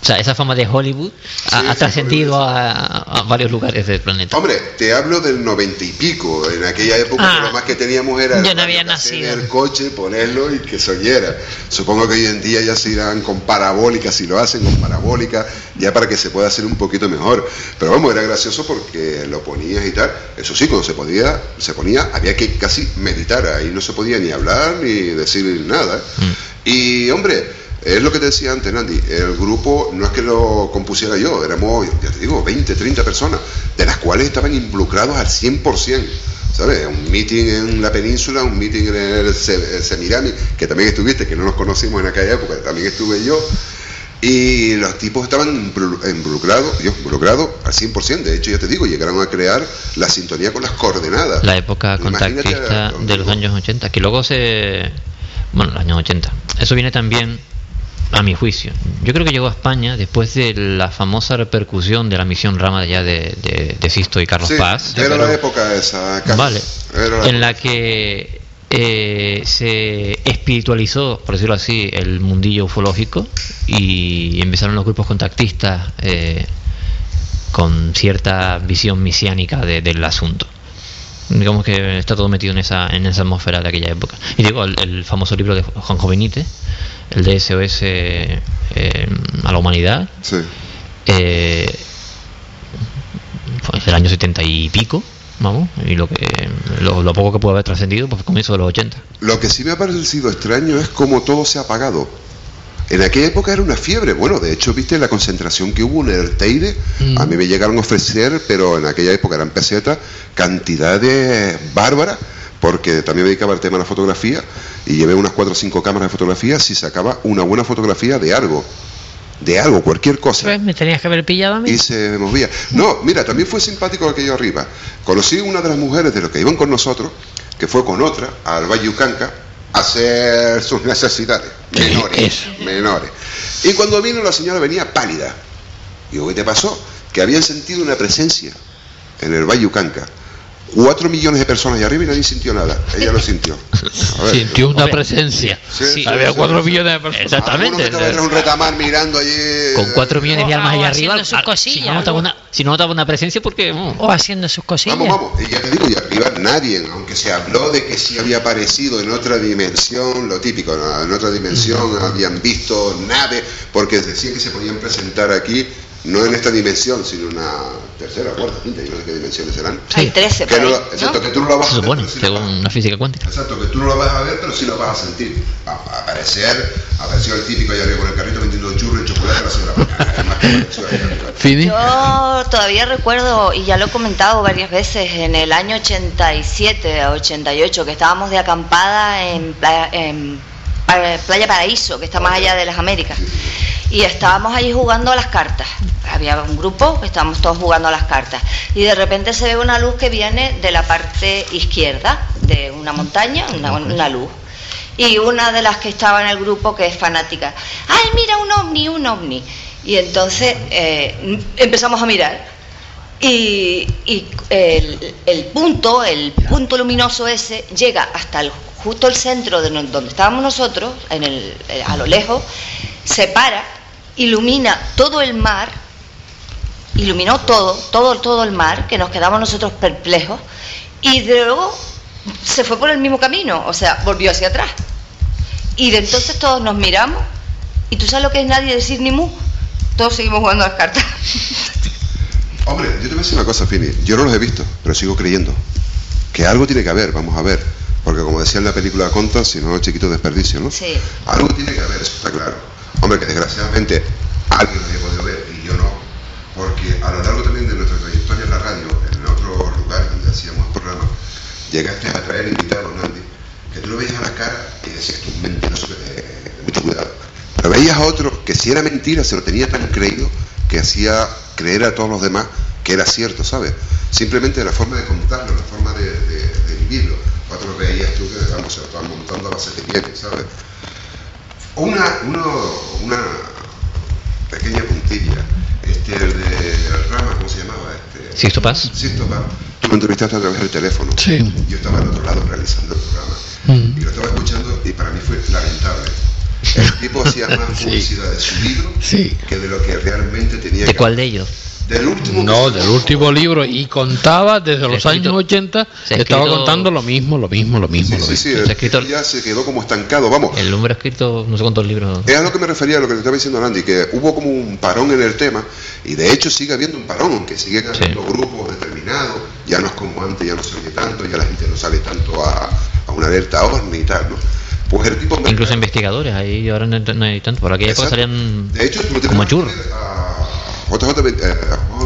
B: O sea, esa fama de Hollywood ha,
E: Sí,
B: ha
E: sí,
B: trascendido a, a varios lugares del planeta.
E: Hombre, te hablo del noventa y pico. En aquella época
G: Ah,
E: lo más que teníamos era
G: yo
E: el
G: no había nacido.
E: del coche, ponerlo y que se oyera. Supongo que hoy en día ya se irán con parabólica, si lo hacen con parabólica, ya para que se pueda hacer un poquito mejor. Pero vamos, era gracioso porque lo ponías y tal. Eso sí, cuando se podía, se ponía, había que casi meditar, ahí no se podía ni hablar ni decir nada. Y hombre, es lo que te decía antes, Nandi, el grupo no es que lo compusiera yo, éramos, ya te digo, 20, 30 personas, de las cuales estaban involucrados al 100%. ¿Sabes? Un meeting en la península, un meeting en el, Se- el Semirami, que también estuviste, que no nos conocimos en aquella época, también estuve yo. Y los tipos estaban involuc- involucrados, yo, involucrados al 100%. De hecho, ya te digo, llegaron a crear la sintonía con las coordenadas.
B: La época
E: Imagínate
B: contactista
E: a-
B: de los años 80, que luego se. Bueno, los años 80. Eso viene también, a mi juicio. Yo creo que llegó a España después de la famosa repercusión de la misión Rama de, de, de Sisto y Carlos
E: Sí,
B: Paz.
E: era
B: Pero-
E: la época esa. Carlos.
B: Vale.
E: Era la
B: En la que eh, se espiritualizó, por decirlo así, el mundillo ufológico y empezaron los grupos contactistas eh, con cierta visión misiánica de- del asunto. Digamos que está todo metido en esa, en esa atmósfera de aquella época. Y digo, el, el famoso libro de Juan Benítez, el de SOS eh, a la humanidad,
E: Sí.
B: eh, fue del año 70 y pico, vamos, y lo que lo, lo poco que pudo haber trascendido pues comienzo de los 80.
E: Lo que sí me ha parecido extraño es cómo todo se ha apagado. En aquella época era una fiebre. Bueno, de hecho, viste la concentración que hubo en el Teide. A mí me llegaron a ofrecer, pero en aquella época eran pesetas, cantidades bárbaras, porque también me dedicaba al tema de la fotografía y llevé unas cuatro o cinco cámaras de fotografía si sacaba una buena fotografía de algo. De algo, cualquier cosa
G: ¿Ves? Me tenías que haber pillado a mí.
E: y se movía. No, mira, también fue simpático aquello arriba. Conocí una de las mujeres de los que iban con nosotros, que fue con otra, al Valle Ucanca, a hacer sus necesidades. Menores. Menores. Y cuando vino la señora venía pálida. Digo, ¿qué te pasó? Que habían sentido una presencia en el Valle Ucanca. Cuatro millones de personas allá arriba y nadie sintió nada. Ella lo sintió. A ver,
A: Sintió una
B: Hombre,
A: presencia.
E: Sí,
A: Había
E: sí,
A: cuatro
E: sí.
A: millones de personas.
B: Exactamente.
E: alguno que estaba detrás de un retamar mirando allí.
B: Con cuatro millones de
G: O-
B: almas allá
G: haciendo
B: arriba,
G: sus
B: ah,
G: cosillas,
B: si no notaba una, si no notaba una presencia, porque mm,
G: O haciendo sus cosillas.
E: Vamos, vamos, y ya te digo, y arriba nadie, aunque se habló de que sí había aparecido en otra dimensión, lo típico, ¿no? en otra dimensión habían visto naves, porque decían que se podían presentar aquí, no en esta dimensión, sino una tercera, cuarta, quinta, yo no sé qué dimensiones serán.
C: Hay 13
E: Que no,
C: ahí,
E: la-
C: ¿no?
E: exacto, que tú no la vas
B: se
E: a ver,
B: supone,
E: sí la
B: según
E: vas-
B: una física cuántica.
E: Exacto, que tú no lo vas a ver, pero sí lo vas a sentir. Va a aparecer, apareció el típico allá arriba con el carrito vendiendo churros y chocolate a las 6 de la.
A: Fini.
C: Yo todavía recuerdo, y ya lo he comentado varias veces, en el año 87 o 88, que estábamos de acampada en Playa, en Playa Paraíso, que está más allá de las Américas. Y estábamos allí jugando a las cartas. Había un grupo que estábamos todos jugando a las cartas. Y de repente se ve una luz que viene de la parte izquierda de una montaña, una, una luz. Y una de las que estaba en el grupo, que es fanática, ¡ay, mira un ovni, un ovni! Y entonces eh, empezamos a mirar. Y, y el, el punto, el punto luminoso ese, llega hasta el- justo el centro de donde estábamos nosotros, en el, eh, a lo lejos, se para, ilumina todo el mar, iluminó todo, todo, todo el mar, que nos quedamos nosotros perplejos, y luego se fue por el mismo camino, o sea, volvió hacia atrás. Y de entonces todos nos miramos, y tú sabes lo que es nadie decir ni mu, todos seguimos jugando a las cartas.
E: Hombre, yo te voy a decir una cosa, Fini. Yo no los he visto, pero sigo creyendo. Que algo tiene que haber, vamos a ver. Porque como decía en la película Conta, si no, chiquito desperdicio, ¿no?
C: Sí.
E: Algo tiene que haber, eso está claro. Hombre, que desgraciadamente alguien lo había podido ver y yo no. Porque a lo largo también de nuestra trayectoria en la radio, en otros lugares donde hacíamos programas, llegaste a traer invitados, Nandi, que tú lo veías a la cara y decías, tú mentiroso, eh, mucho cuidado. Pero veías a otro que si era mentira se lo tenía tan creído que hacía creer a todos los demás que era cierto, ¿sabes? Simplemente la forma de contarlo, la forma de, de- de vivirlo. Otros veías tú que, vamos, se lo estaban montando a base de bien, ¿sabes? Una, uno, una pequeña puntilla, este, el de Rama, ¿cómo se llamaba? Este,
B: Sixto Paz.
E: Sixto Paz. Tú me entrevistaste a través del teléfono.
A: Sí.
E: Yo estaba al otro lado realizando el programa.
A: Mm.
E: Y lo estaba escuchando y para mí fue lamentable. El tipo hacía más [laughs]
A: Sí.
E: publicidad de su libro
A: Sí.
E: que de lo que realmente tenía
B: ¿De
E: que
B: cuál de ellos?
E: Del último.
A: No,
E: que
A: del último libro y contaba desde los
B: escrito-
A: años 80,
B: se ha
A: estaba
B: escrito-
A: contando lo mismo, lo mismo, lo mismo.
E: Sí,
A: lo
E: sí,
A: mismo.
E: sí.
B: Se ha
E: el
B: escrito-
E: ya se quedó como estancado. Vamos.
B: El ha escrito no sé cuántos libros.
E: Es a lo que me refería a lo que te estaba diciendo Randy, que hubo como un parón en el tema y de hecho sigue habiendo un parón, aunque siguen habiendo grupos determinados, ya no es como antes, ya no se oye tanto, ya la gente no sale tanto a, a una alerta ovni y tal, ¿no? Pues el tipo...
B: Incluso investigadores, ahí ahora no, hay tanto. Por aquella época
E: Exacto.
B: salían
E: De hecho, tú lo tienes
B: como churros.
E: A JJ eh,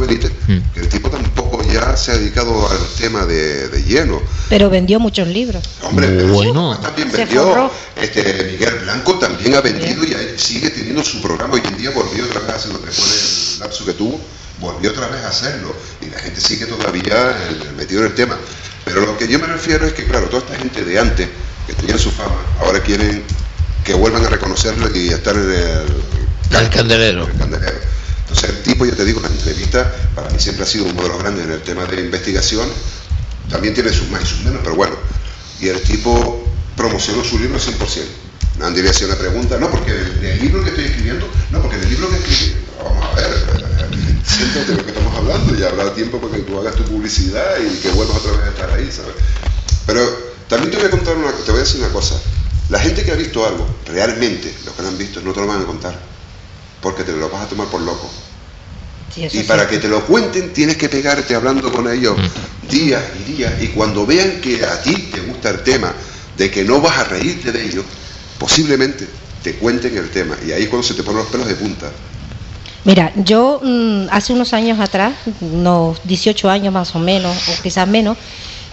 E: Benítez,
B: Mm.
E: que el tipo tampoco ya se ha dedicado al tema de, de lleno.
H: Pero vendió muchos libros.
E: Hombre, pero
B: Bueno.
E: también vendió. Este, Miguel Blanco también ha vendido y ahí sigue teniendo su programa. Hoy en día volvió otra vez a hacer lo que fue el lapso que tuvo, volvió otra vez a hacerlo. Y la gente sigue todavía eh, metido en el tema. Pero lo que yo me refiero es que, claro, toda esta gente de antes, que tenían su fama, ahora quieren que vuelvan a reconocerlo y a estar en el,
A: El candelero.
E: en el candelero. Entonces el tipo, yo te digo, la entrevista, para mí siempre ha sido uno de los grandes en el tema de investigación. También tiene sus más y sus menos, pero bueno. Y el tipo promocionó su libro al 100%. Andy le hacía una pregunta, no, porque del, libro que estoy escribiendo, no, porque del libro que escribí, vamos a ver, eh, siéntate lo que estamos hablando, ya habrá tiempo para que tú hagas tu publicidad y que vuelvas otra vez a estar ahí, ¿sabes? Pero también te voy a contar una, te voy a decir una cosa. La gente que ha visto algo, realmente, los que lo han visto, no te lo van a contar, porque te lo vas a tomar por loco.
H: Sí,
E: Y para que te lo cuenten tienes que pegarte hablando con ellos días y días. Y cuando vean que a ti te gusta el tema, de que no vas a reírte de ellos, posiblemente te cuenten el tema. Y ahí es cuando se te ponen los pelos de punta.
H: Mira, yo mm, hace unos años atrás, unos 18 años más o menos, o quizás menos,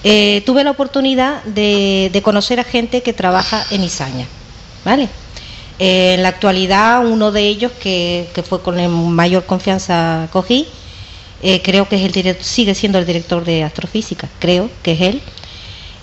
H: eh, tuve la oportunidad de, de conocer a gente que trabaja en Izaña, ¿vale? Eh, en la actualidad, uno de ellos, que, que fue con el mayor confianza cogí, eh, creo que es el direct- sigue siendo el director de astrofísica, creo que es él.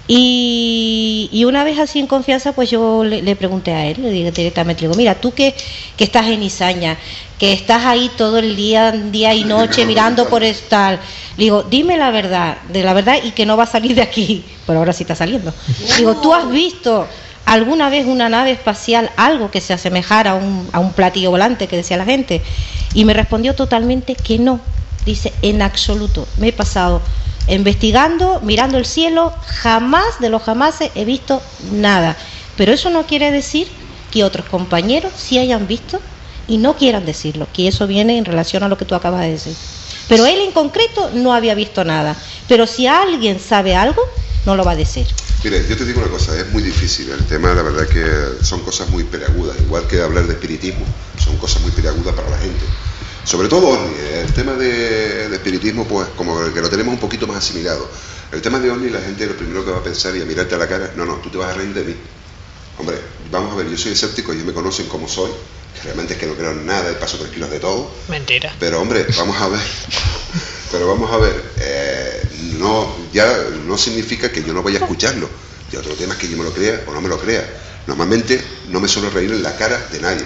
H: Y, y una vez así en confianza, pues yo le, le pregunté a él, le dije directamente, le digo, mira, tú que, que estás en Izaña, que estás ahí todo el día, día y noche mirando por estar, le digo, dime la verdad, de la verdad y que no va a salir de aquí, [laughs] pero ahora sí está saliendo. Digo, ¿tú has visto alguna vez una nave espacial, algo que se asemejara a un, a un platillo volante que decía la gente? Y me respondió totalmente que no. Dice, en absoluto, me he pasado investigando, mirando el cielo, jamás de los jamás he visto nada. Pero eso no quiere decir que otros compañeros sí hayan visto y no quieran decirlo, que eso viene en relación a lo que tú acabas de decir. Pero él en concreto no había visto nada. Pero si alguien sabe algo, no lo va a decir.
E: Mire, yo te digo una cosa, es muy difícil. El tema, la verdad, que son cosas muy peleagudas. Igual que hablar de espiritismo, son cosas muy peleagudas para la gente. Sobre todo ¿eh? el tema de, de espiritismo, pues como que lo tenemos un poquito más asimilado. El tema de OVNI, la gente lo primero que va a pensar y a mirarte a la cara, no, no, tú te vas a reír de mí. Hombre, vamos a ver, yo soy escéptico, ellos me conocen como soy, que realmente es que no creo en nada y paso tranquilos de todo.
G: Mentira.
E: Pero hombre, vamos a ver. [laughs] Pero vamos a ver, eh, no, ya no significa que yo no vaya a escucharlo. Y otro tema es que yo me lo crea o no me lo crea. Normalmente no me suelo reír en la cara de nadie.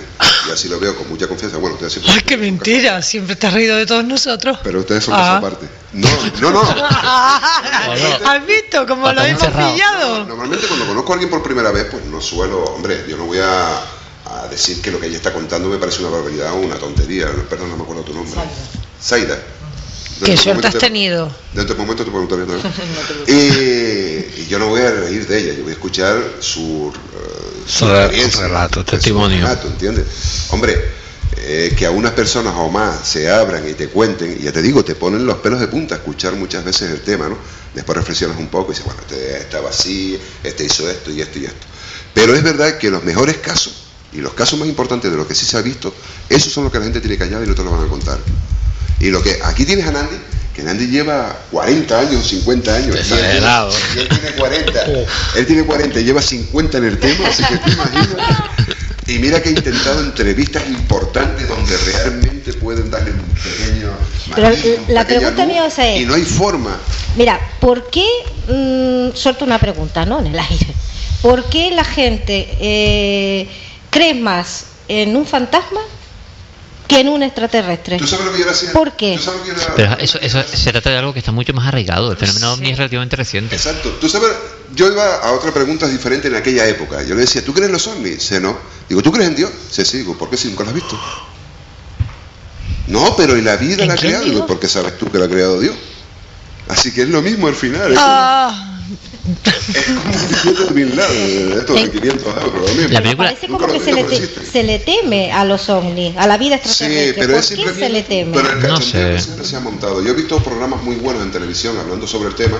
E: Y así lo veo con mucha confianza. Bueno, ustedes siempre.
G: Ay, qué mentira, siempre te has reído de todos nosotros.
E: Pero ustedes son
G: Ah.
E: caso aparte. No, no, no. [laughs]
G: ¿Has visto cómo lo hemos pillado?
E: Normalmente cuando conozco a alguien por primera vez, pues no suelo, hombre, yo no voy a, a decir que lo que ella está contando me parece una barbaridad o una tontería. Perdón, no me acuerdo tu nombre. Zaida.
G: Qué
E: Dentro de un
G: suerte has
E: momento te-
G: tenido.
E: Dentro de un momento [laughs] te preguntaré otra vez. y, y yo no voy a reír de ella, yo voy a escuchar su, eh, su
A: Su re-
E: experiencia,
A: relato,
E: su
A: testimonio.
E: relato, ¿entiendes? Hombre, eh, que a unas personas o más se abran y te cuenten, y ya te digo, te ponen los pelos de punta a escuchar muchas veces el tema, ¿no? Después reflexionas un poco y dices, bueno, este estaba así, este hizo esto y esto y esto. Pero es verdad que los mejores casos, y los casos más importantes de lo que sí se ha visto, esos son los que la gente tiene callado y no te lo van a contar. Y lo que aquí tienes a Nandi, que Nandi lleva 40 años, 50 años. él tiene-
A: Exagerado.
E: Y él tiene 40. Él tiene 40 y lleva 50 en el tema, así que tú imagínate. Y mira que ha intentado entrevistas importantes donde realmente pueden darle un pequeño. Matiz, un
H: la pregunta mía, o sea, es-
E: Y no hay forma.
H: Mira, ¿por qué, mm, suelto una pregunta, ¿no? En el aire, ¿por qué la gente eh, cree más en un fantasma que en un extraterrestre?
E: ¿Tú sabes lo que yo hacía?
H: ¿Por qué?
E: ¿Tú sabes lo que yo le-
B: Pero eso, eso se trata de algo que está mucho más arraigado. El fenómeno ovni es relativamente reciente.
E: Exacto. Tú sabes, yo iba a otra pregunta diferente en aquella época. Yo le decía, ¿tú crees en los ovnis? Dice, no. Digo, ¿tú crees en Dios? Dice, sí. Digo, ¿por qué si nunca lo has visto? No, pero ¿y la vida
G: ¿En
E: la ha creado?
G: digo?
E: Digo, porque sabes tú que la ha creado Dios. Así que es lo mismo al final.
G: Ah,
E: como el billete de Bin Laden, esto de 500 euros. lo mismo.
B: La película-
H: Parece
E: Nunca
H: como que se le, te- se le teme a los ovnis, a la vida
E: Sí,
H: extraterrestre.
E: pero
H: ¿Por
E: es
H: qué
E: siempre
H: se le teme?
E: Pero el
B: No sé.
E: siempre se ha montado. Yo he visto programas muy buenos en televisión hablando sobre el tema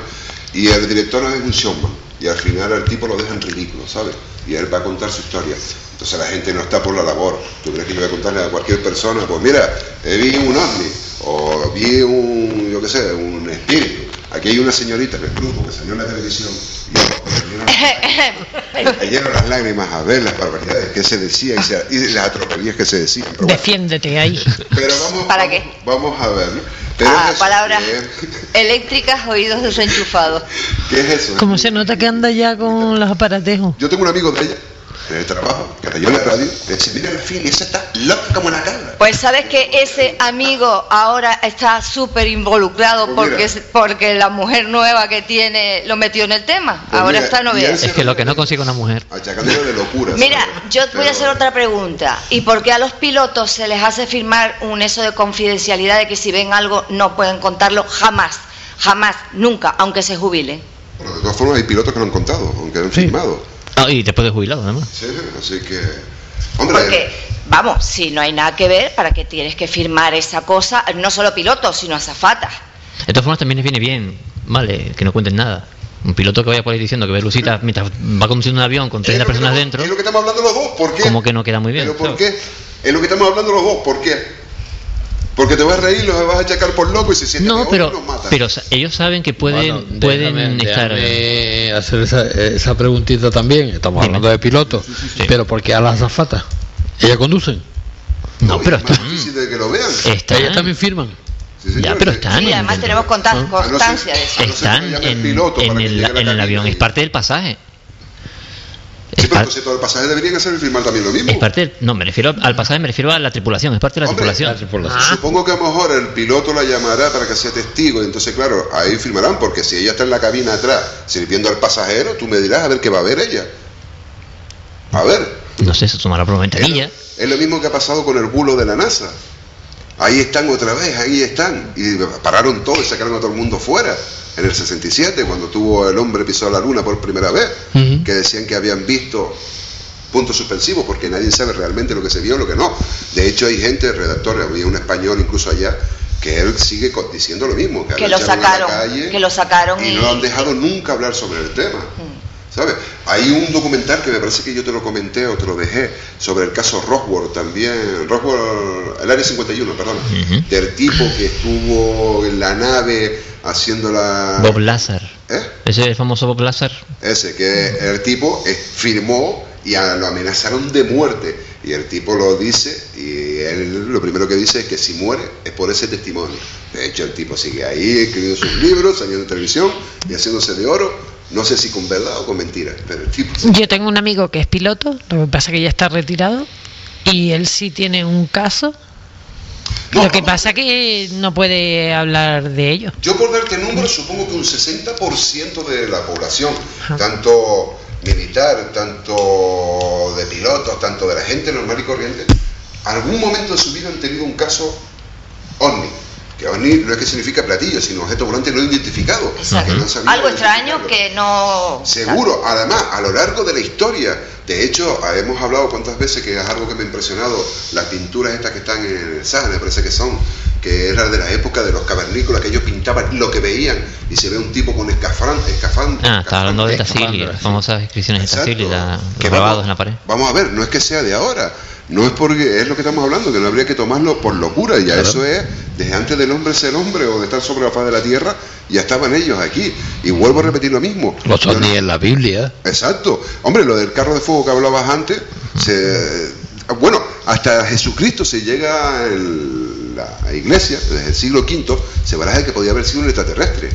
E: y el director es un showman y al final al tipo lo dejan ridículo, ¿sabes? Y él va a contar su historia. Entonces la gente no está por la labor. ¿Tú crees que yo voy a contarle a cualquier persona? Pues mira, eh, vi un ovni o vi un, yo qué sé, un espíritu. Aquí hay una señorita en el grupo que salió en la televisión y me cayeron [laughs] las lágrimas a ver las barbaridades que se decían y, se- y las atropelías que se decían. Pero bueno,
G: defiéndete ahí.
E: pero vamos, [laughs]
C: ¿Para
E: vamos,
C: qué?
E: vamos a ver.
C: Ah, palabras
E: ¿qué,
C: eléctricas, oídos desenchufados. [laughs]
E: qué es eso?
G: Como se nota que anda ya con los aparatejos.
E: Yo tengo un amigo de ella, en el trabajo, que cayó en la radio, dice, mira la Fili, esa está loca como la cabra.
C: Pues sabes que ese amigo ahora está súper involucrado
E: Pues
C: porque,
E: mira.
C: porque la mujer nueva que tiene lo metió en el tema.
E: Pues
C: ahora
E: mira,
C: está no
E: y
C: veas.
E: él se
B: Es que lo que no consigue una mujer.
E: Achacándole de locura.
C: Mira,
E: ¿sabes?
C: yo voy a hacer otra pregunta. ¿Y por qué a los pilotos se les hace firmar un eso de confidencialidad de que si ven algo no pueden contarlo jamás? Jamás, nunca, aunque se jubilen.
E: Bueno, de todas formas, hay pilotos que lo han contado, aunque han
B: Sí.
E: firmado.
B: Ah, y después de jubilado, además.
E: Sí, así que. Hombre,
C: Porque, vamos, si no hay nada que ver, ¿para qué tienes que firmar esa cosa? No solo pilotos, sino azafatas.
B: De todas formas, también les viene bien, vale, que no cuenten nada. Un piloto que vaya por ahí diciendo que ve lucitas mientras va conduciendo un avión con
E: es
B: 30
E: lo que
B: personas
E: estamos-
B: dentro,
E: Es lo que estamos hablando los dos, ¿por qué?
B: como que no queda muy bien.
E: ¿Pero por
B: ¿sabes?
E: qué? Es lo que estamos hablando los dos, ¿por qué? Porque te vas a reír, los vas a achacar por loco y se sienten
B: No, pero,
E: nos matan.
B: pero ellos saben que pueden,
A: Bueno,
B: pueden
A: déjame-
B: estar.
A: déjame hacer esa, esa preguntita también. Estamos
B: Dime.
A: hablando de pilotos,
B: sí.
A: pero ¿por qué a las azafatas? ¿Ellas conducen?
B: No, pero
E: es más
B: están.
E: difícil de que lo vean.
B: están-
A: Ellas también firman.
B: Ya, pero están.
C: Sí, además tenemos conta- constancia de eso.
B: Están en, en el, en el avión, es parte del pasaje.
E: Sí, pero entonces todos los pasajes deberían hacer y firmar también lo mismo.
B: Es parte del- no, me refiero al pasaje, me refiero a la tripulación, es parte de la
E: Hombre,
B: tripulación.
E: Ah. Supongo que a lo mejor el piloto la llamará para que sea testigo y entonces claro, ahí firmarán porque si ella está en la cabina atrás sirviendo al pasajero, tú me dirás a ver qué va a ver ella. A ver,
B: No sé, se sumará por ventanilla.
E: es lo mismo que ha pasado con el bulo de la NASA. Ahí están otra vez, ahí están. Y pararon todo y sacaron a todo el mundo fuera. En el 67, cuando tuvo el hombre pisó la luna por primera vez, que decían que habían visto puntos suspensivos, porque nadie sabe realmente lo que se vio o lo que no. De hecho, hay gente, redactor, había un español incluso allá, que él sigue diciendo lo mismo, que,
C: Que
E: lo a la
C: sacaron,
E: calle
C: que lo sacaron
E: y
C: y...
E: no lo han dejado nunca hablar sobre el tema. ¿Sabes? Hay un documental que me parece que yo te lo comenté o te lo dejé sobre el caso Roswell también, Roswell, el área 51, perdón, del tipo que estuvo en la nave haciendo la...
B: Bob Lazar.
E: ¿Eh?
B: Ese famoso Bob Lazar.
E: Ese, que el tipo eh, firmó y lo amenazaron de muerte. Y el tipo lo dice y él lo primero que dice es que si muere es por ese testimonio. De hecho, el tipo sigue ahí escribiendo sus libros, saliendo en televisión y haciéndose de oro. No sé si con verdad o con mentira, pero el tipo...
G: Yo tengo un amigo que es piloto, lo que pasa que ya está retirado, y él sí tiene un caso. lo que pasa que no puede hablar de ello.
E: Yo por darte números, supongo que un 60% de la población, tanto militar, tanto de pilotos, tanto de la gente normal y corriente, algún momento de su vida han tenido un caso OVNI. Que OVNI no es que significa platillo, sino objeto volante no identificado. que no
C: Algo extraño que no...
E: Seguro, además, a lo largo de la historia, de hecho, hemos hablado cuántas veces que es algo que me ha impresionado, las pinturas estas que están en el Sahara, me parece que son, que era de la época de los cavernícolas, que ellos pintaban lo que veían, y se ve un tipo con escafán, escafán,
B: Ah, estaba hablando de
E: escafandra,
B: Tassili, las famosas inscripciones de Tassili, grabados en la pared.
E: Vamos a ver, no es que sea de ahora, no es porque es lo que estamos hablando, que no habría que tomarlo por locura, ya
B: Claro.
E: eso es desde antes del hombre ser hombre o de estar sobre la faz de la tierra, ya estaban ellos aquí. Y vuelvo a repetir lo mismo.
A: Los
E: no-
A: ovnis en la Biblia.
E: Exacto. Hombre, lo del carro de fuego que hablabas antes, se- bueno, hasta Jesucristo se llega en la iglesia, desde el siglo V, se baraja que podía haber sido un extraterrestre.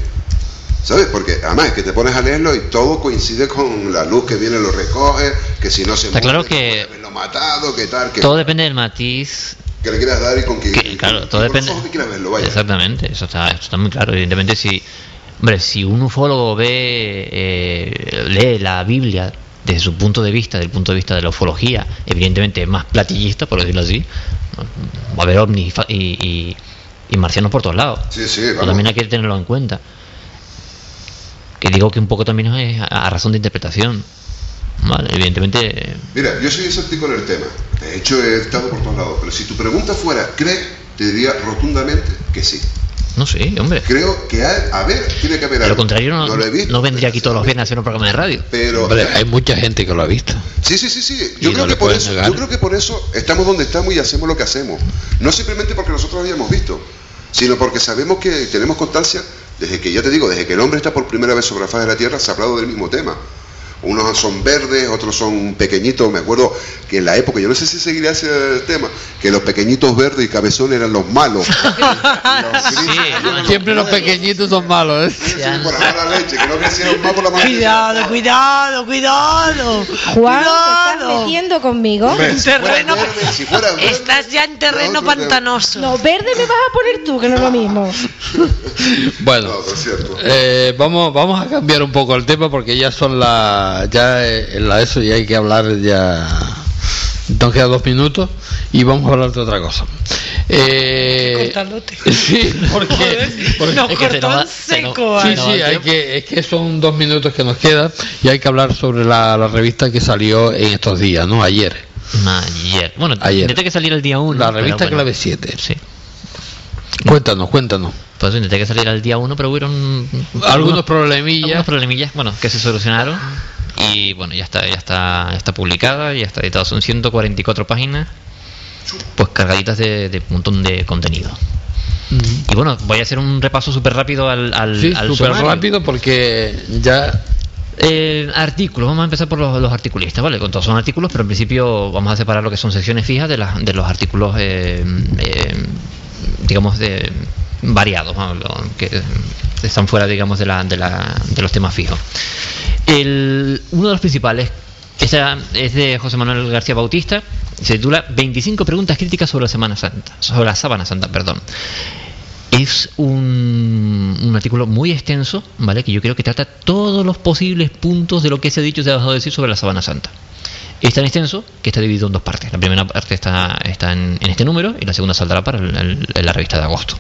E: ¿Sabes? Porque además es que te pones a leerlo y todo coincide con la luz que viene, lo recoge, que si no se
B: Está claro
E: muere,
B: que
E: haberlo matado, que tal, que,
B: todo depende del matiz.
E: que le quieras dar y con que,
B: que, claro, todo
E: los
B: depende.
E: ojos que quieras verlo, vaya.
B: Exactamente, eso está, eso está muy claro. Evidentemente, si, hombre, si un ufólogo ve, eh, lee la Biblia desde su punto de vista, del punto de vista de la ufología, evidentemente es más platillista, por decirlo así, va a haber ovnis y y, y- marcianos por todos lados.
E: Sí, sí,
B: Pero
E: vamos.
B: también hay que tenerlo en cuenta. Que digo que un poco también es a, razón de interpretación. Vale, evidentemente.
E: Mira, yo soy escéptico en el tema. De hecho, he estado por todos lados. Pero si tu pregunta fuera, ¿cree? Te diría rotundamente que sí.
B: No sé, hombre.
E: Creo que hay, a ver, tiene que haber
B: De lo
E: algo.
B: contrario, no,
E: lo he visto.
B: no vendría aquí todos los viernes a hacer un programa de radio.
E: Pero,
A: Hombre, hay mucha gente que lo ha visto.
E: Sí, sí, sí, sí. Yo, creo que por eso,
A: negar.
E: yo creo que por eso estamos donde estamos y hacemos lo que hacemos. No simplemente porque nosotros lo habíamos visto, sino porque sabemos que tenemos constancia, desde que, ya te digo, desde que el hombre está por primera vez sobre la faz de la Tierra, se ha hablado del mismo tema. Unos son verdes, otros son pequeñitos. Me acuerdo que en la época, yo no sé si seguirá ese tema, que los pequeñitos verdes y cabezones eran los malos. [laughs]
A: Siempre los pequeñitos son malos, ¿eh?
E: por la mala leche, que no crecieron más por la mala leche.
G: Cuidado, cuidado, cuidado.
H: Juan, ¿te estás
G: Cuidado.
H: metiendo conmigo?
E: Hombre,
G: En
E: si fuera
G: terreno-
E: verde, si fuera verde,
G: Estás ya en terreno pantanoso.
H: No, verde me vas a poner tú, que no es lo mismo.
A: Bueno,
E: No, no es cierto.
A: eh, vamos, vamos a cambiar un poco el tema porque ya son la, ya eh, en la eso y hay que hablar ya. Nos quedan dos minutos y vamos a hablar de otra cosa. Eh, [laughs] sí, porque, porque-
G: Nos
B: Es que
G: cortó
B: va-
G: seco.
A: Sí, sí, hay que, es que son dos minutos que nos quedan y hay que hablar sobre la, la revista que salió en estos días, ¿no? Ayer.
B: Ayer. Bueno,
A: Ayer.
B: intenté que saliera el día 1.
A: La revista Clave 7.
B: Sí.
A: Cuéntanos, cuéntanos.
B: Pues intenté que saliera el día 1, pero hubieron
A: Algunos problemillas.
B: algunos problemillas, bueno, que se solucionaron. Y bueno, ya está, ya está, ya está publicada, ya está editada. Son 144 páginas, pues cargaditas de, de un montón de contenido. Y bueno, voy a hacer un repaso súper rápido al, al,
A: Sí,
B: al
A: súper rápido porque ya
B: Eh, artículos, vamos a empezar por los, los articulistas, ¿vale? Con todos son artículos, pero en principio vamos a separar lo que son secciones fijas de, las de los artículos eh, eh, digamos, de, variados, que están fuera, digamos, de, la, de, la, de los temas fijos. El, uno de los principales esta es de José Manuel García Bautista, se titula 25 preguntas críticas sobre la Semana Santa, sobre la Sábana Santa, perdón. Es un, artículo muy extenso, ¿vale? Que yo creo que trata todos los posibles puntos de lo que se ha dicho y se ha dejado de decir sobre la Sábana Santa. Es tan extenso que está dividido en dos partes. La primera parte está, está en, en este número y la segunda saldrá para el, la revista de agosto.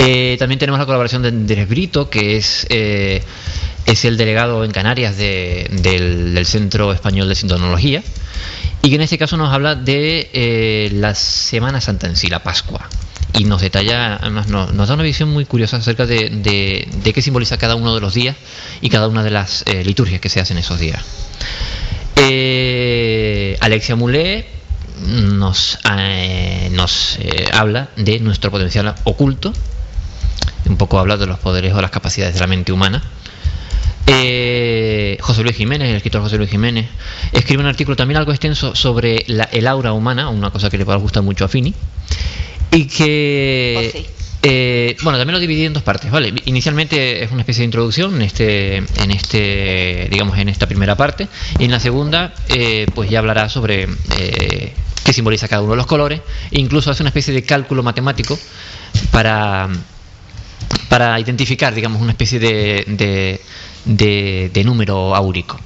B: Eh, también tenemos la colaboración de Andrés Brito, que es, eh, es el delegado en Canarias de, del, Centro Español de Sintonología, y que en este caso nos habla de eh, la Semana Santa en sí, la Pascua. Y nos detalla, además nos, da una visión muy curiosa acerca de, de, de, qué simboliza cada uno de los días y cada una de las eh, liturgias que se hacen esos días. Eh, Alexia Mulé nos, nos habla de nuestro potencial oculto, un poco habla de los poderes o las capacidades de la mente humana. Eh, José Luis Jiménez, el escritor José Luis Jiménez, escribe un artículo también algo extenso sobre la, el aura humana, una cosa que le va gustar mucho a Fini, y que... Eh, bueno, también lo dividí en dos partes, ¿vale? Inicialmente es una especie de introducción en este, en este, digamos, en esta primera parte, y en la segunda, eh, pues ya hablará sobre eh, qué simboliza cada uno de los colores, e incluso hace una especie de cálculo matemático para para identificar, digamos, una especie de, de, de, de número áurico.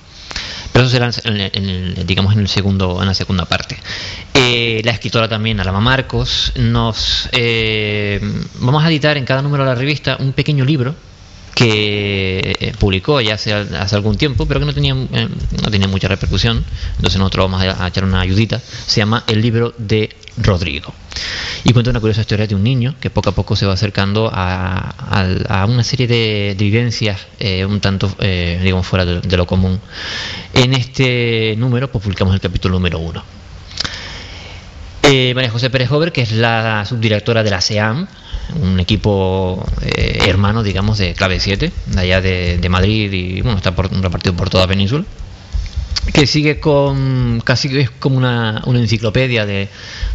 B: Pero eso será en, en, digamos en el segundo en la segunda parte. Eh, la escritora también, Alama Marcos, nos eh, vamos a editar en cada número de la revista un pequeño libro que eh, publicó ya hace, hace, algún tiempo, pero que no tenía, eh, no tenía mucha repercusión. Entonces nosotros vamos a, echar una ayudita. Se llama El libro de Rodrigo. Y cuenta una curiosa historia de un niño que poco a poco se va acercando a, a, una serie de, de vivencias eh, un tanto, digamos, fuera de, lo común. En este número pues, publicamos el capítulo número uno. María José Pérez Hover, que es la subdirectora de la SEAM, un equipo eh, hermano, digamos, de Clave 7, de allá de, Madrid y bueno, está repartido por toda la península que sigue con casi es como una, una enciclopedia de,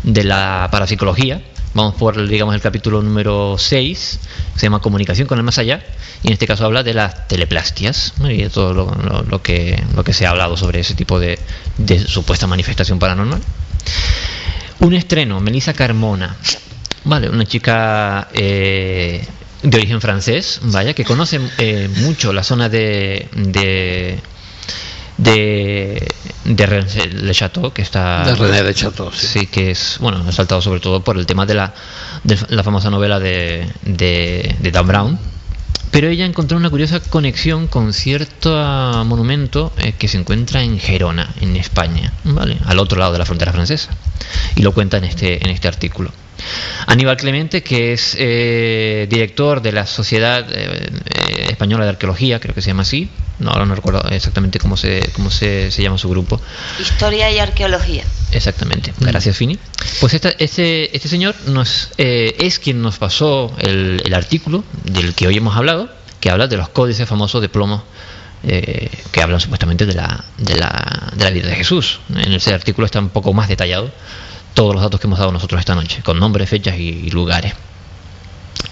B: de, la parapsicología. Vamos por digamos el capítulo número 6, se llama Comunicación con el más allá, y en este caso habla de las teleplastias y de todo lo, que, lo que se ha hablado sobre ese tipo de, de supuesta manifestación paranormal. Un estreno, Melissa Carmona, vale, una chica eh, de origen francés, vaya, que conoce eh, mucho la zona de, de de, de René Le Chateau, que está.
A: De René Le Chateau, sí.
B: sí. que es, bueno, ha saltado sobre todo por el tema de la, de la famosa novela de, de, de Dan Brown. Pero ella encontró una curiosa conexión con cierto monumento eh, que se encuentra en Gerona, en España, ¿vale? al otro lado de la frontera francesa. Y lo cuenta en este, en este artículo. Aníbal Clemente, que es eh, director de la Sociedad eh, Española de Arqueología, creo que se llama así, no, ahora no recuerdo exactamente cómo se, cómo se, se llama su grupo.
C: Historia y Arqueología.
B: Exactamente, gracias mm. Fini. Pues esta, este, este señor nos, eh, es quien nos pasó el, el artículo del que hoy hemos hablado, que habla de los códices famosos de plomo eh, que hablan supuestamente de la, de, la, de la vida de Jesús. En ese artículo está un poco más detallado todos los datos que hemos dado nosotros esta noche, con nombres, fechas y, lugares.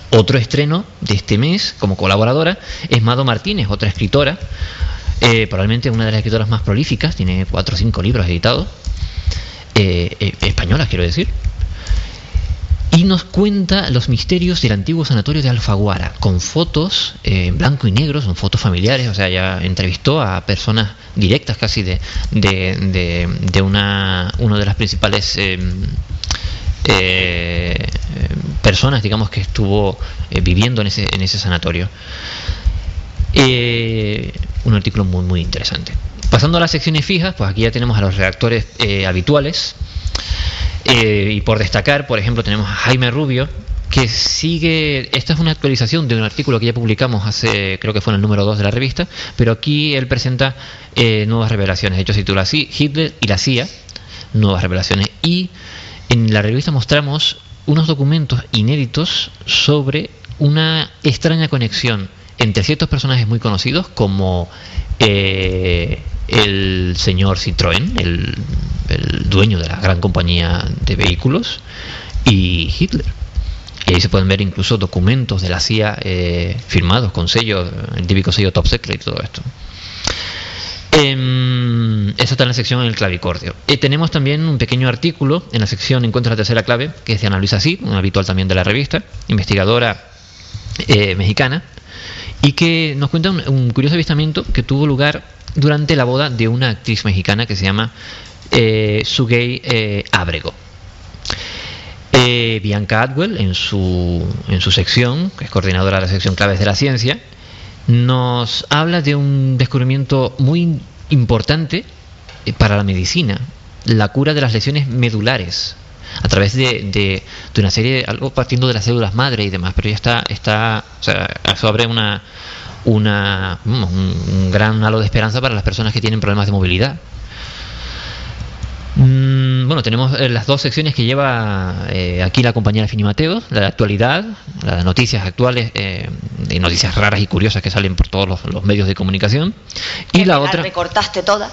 B: Otro estreno de este mes como colaboradora es Mado Martínez, otra escritora, eh, probablemente una de las escritoras más prolíficas, tiene cuatro o cinco libros editados, eh, eh, españolas quiero decir, y nos cuenta los misterios del antiguo sanatorio de Alfaguara, con fotos eh, en blanco y negro, son fotos familiares, o sea, ya entrevistó a personas directas casi de, de, de, de una, una de las principales eh, eh, personas, digamos, que estuvo viviendo en ese, en ese sanatorio. Un artículo muy, muy interesante. Pasando a las secciones fijas, pues aquí ya tenemos a los redactores eh, y por destacar, por ejemplo, tenemos a Jaime Rubio, que sigue, esta es una actualización de un artículo que ya publicamos hace, creo que fue en el número 2 de la revista, pero aquí él presenta eh, nuevas revelaciones, de hecho se titula así, Hitler y la CIA, nuevas revelaciones, y en la revista mostramos unos documentos inéditos sobre una extraña conexión entre ciertos personajes muy conocidos como eh, el señor Citroën, el dueño de la gran compañía de vehículos, y Hitler. Y ahí se pueden ver incluso documentos de la CIA eh, firmados con sello, el típico sello top secret y todo esto. Em, eso está en la sección en el clavicordio. Eh, tenemos también un pequeño artículo en la sección Encuentra la tercera clave, que es de Ana Luisa habitual también de la revista, investigadora eh, mexicana, y que nos cuenta un curioso avistamiento que tuvo lugar durante la boda de una actriz mexicana que se llama eh, Sugei eh, Abrego. Eh, Bianca Atwell, en su, en su sección, que es coordinadora de la sección Claves de la Ciencia, nos habla de un descubrimiento muy importante eh, para la medicina, la cura de las lesiones medulares, a través de, de, de una serie, algo partiendo de las células madre y demás, pero ya está, está o sea, eso abre una, una, un, un gran halo de esperanza para las personas que tienen problemas de movilidad. Mm, bueno, tenemos eh, las dos secciones que lleva eh, aquí la compañera Fini Mateo, la de actualidad, las noticias actuales, eh, y noticias raras y curiosas que salen por todos los, los medios de comunicación. Y la
C: me
B: otra...
C: recortaste toda.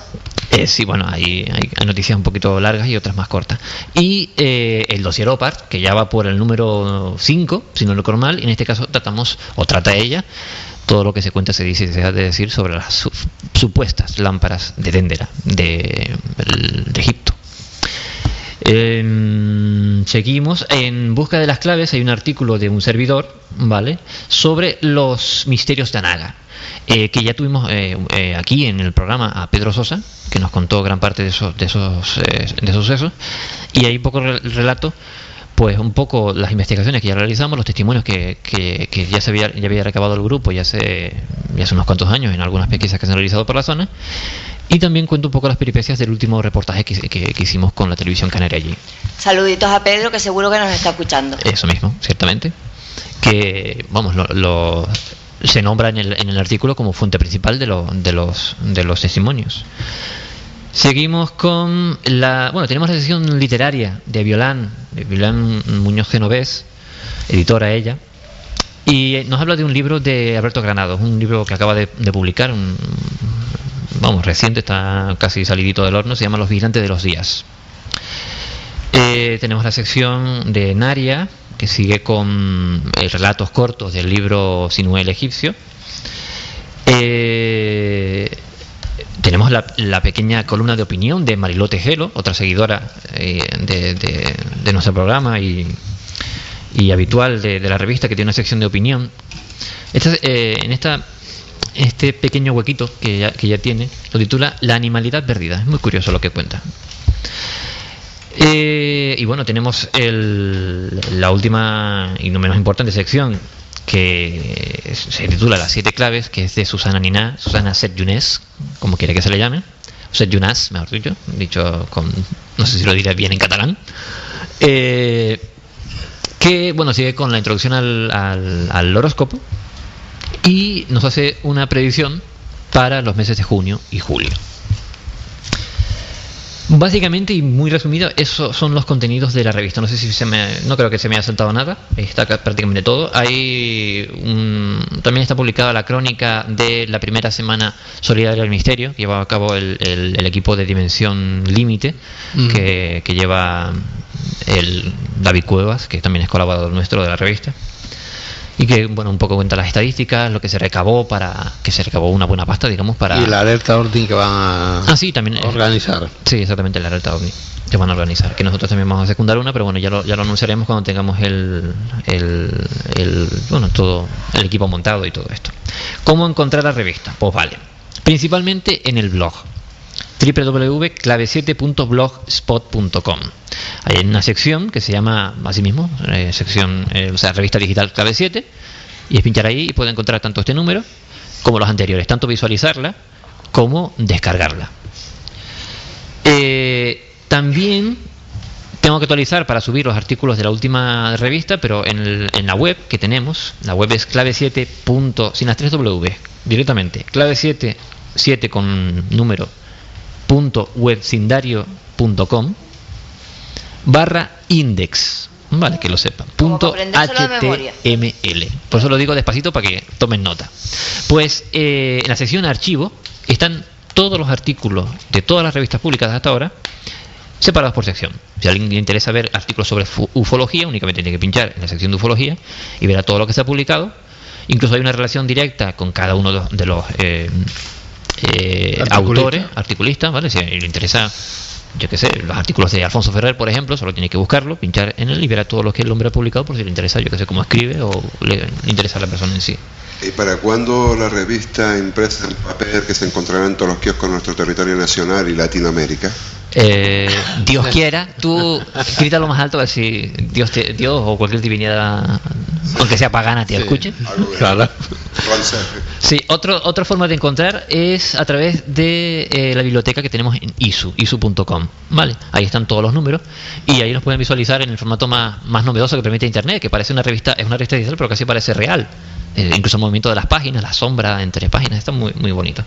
B: Eh, sí, bueno, hay, hay- hay noticias un poquito largas y otras más cortas. Y eh, el dossier OPAR, que ya va por el número 5, si no lo mal, y en este caso tratamos, o trata ella, todo lo que se cuenta, se dice y se deja de decir sobre las su- supuestas lámparas de Dendera, de, de Egipto. Em, seguimos. En busca de las claves hay un artículo de un servidor, ¿vale? Sobre los misterios de Anaga. eh, que ya tuvimos eh, eh, aquí en el programa a Pedro Sosa, que nos contó gran parte de esos, de esos, eh, de esos sucesos. Y un poco el relato, pues un poco las investigaciones que ya realizamos, los testimonios que, que, que ya se había, ya había recabado el grupo ya hace, ya hace unos cuantos años en algunas pesquisas que se han realizado por la zona. Y también cuento un poco las peripecias del último reportaje que, que- que hicimos con la televisión canaria allí.
C: Saluditos a Pedro, que seguro que nos está escuchando.
B: Eso mismo, ciertamente. Que, vamos, lo, lo- se nombra en el, en el artículo como fuente principal de, lo- de, los, de los testimonios. Seguimos con la. Bueno, tenemos la sección literaria de Violán, de Violán Muñoz Genovés, editora ella. Y nos habla de un libro de Alberto Granados, un libro que acaba de, publicar, vamos, reciente, está casi salidito del horno, se llama Los Vigilantes de los Días. Eh, tenemos la sección de Naria, que sigue con eh, relatos cortos del libro Sinué el egipcio. Eh, tenemos la, la pequeña columna de opinión de Marilote Gelo, otra seguidora eh, de, nuestro programa y, y habitual de, de la revista, que tiene una sección de opinión. Esta, eh, en esta este pequeño huequito que ya, que ya tiene, lo titula La animalidad perdida. Es muy curioso lo que cuenta. Eh, y bueno, tenemos el- la última y no menos importante sección que se titula Las siete claves, que es de Susana Nina, Susana Set Younes, como quiere que se le llame, Set Younas, mejor dicho, dicho con, no sé si lo diré bien en catalán, eh, que bueno, sigue con la introducción al, al- al horóscopo y nos hace una predicción para los meses de junio y julio. Básicamente y muy resumido, esos son los contenidos de la revista. No sé si se me, no creo que se me haya saltado nada. Ahí está ca- prácticamente todo. Hay un- también está publicada la crónica de la primera semana solidaria del misterio que lleva a cabo el, el- el equipo de Dimensión Límite
A: Mm.
B: que, que lleva el David Cuevas, que también es colaborador nuestro de la revista y que bueno un poco cuenta las estadísticas, lo que se recabó para que se recabó una buena pasta, digamos, para
A: Y la alerta ORDIN que van a
B: Ah, sí, también. eh,
A: organizar.
B: Sí, exactamente, la alerta OVNI que van a organizar. Que nosotros también vamos a secundar una, pero bueno, ya lo, ya lo anunciaremos cuando tengamos el, el, el- bueno, todo el equipo montado y todo esto. ¿Cómo encontrar la revista? Pues vale. Principalmente en el blog www.clave7.blogspot.com Hay una sección que se llama así mismo, eh, sección, eh, o sea, revista digital clave 7, y es pinchar ahí y puede encontrar tanto este número como los anteriores, tanto visualizarla como descargarla. Eh, también tengo que actualizar para subir los artículos de la última revista, pero en, la web que tenemos, la web es clave7. punto- sin las 3 W, directamente, clave7, 7 con número, punto webcindario.com barra index. Vale, que lo sepan. Punto. HTML. Por eso lo digo despacito para que tomen nota. Pues eh, en la sección archivo están todos los artículos de todas las revistas publicadas hasta ahora separados por sección. Si a alguien le interesa ver artículos sobre ufología, únicamente tiene que pinchar en la sección de ufología y verá todo lo que se ha publicado. Incluso hay una relación directa con cada uno de los- de los eh, eh,
A: Articulista.
B: autores, articulistas, ¿vale? Si le interesa, yo qué sé, los artículos de Alfonso Ferrer, por ejemplo, solo tiene que buscarlo, pinchar en él y verá todo lo que el hombre ha publicado por si le interesa, yo qué sé, cómo escribe o le, le interesa a la persona en sí.
E: ¿Y para cuándo la revista impresa en papel que se encontrará en todos los kioscos de nuestro territorio nacional y Latinoamérica?
B: Eh, [laughs] Dios quiera, tú [laughs] grita lo más alto a ver si Dios, te- Dios o cualquier divinidad, aunque sea pagana, te escuche.
E: Algo de
A: Claro.
B: Sí, otro, otra forma de encontrar es a través de eh, la biblioteca que tenemos en ISU, isu.com. ¿vale? Ahí están todos los números y ahí los pueden visualizar en el formato más, más novedoso que permite Internet, que parece una revista, es una revista digital, pero casi parece real. Eh, incluso el movimiento de las páginas, la sombra entre páginas, está muy, muy bonito.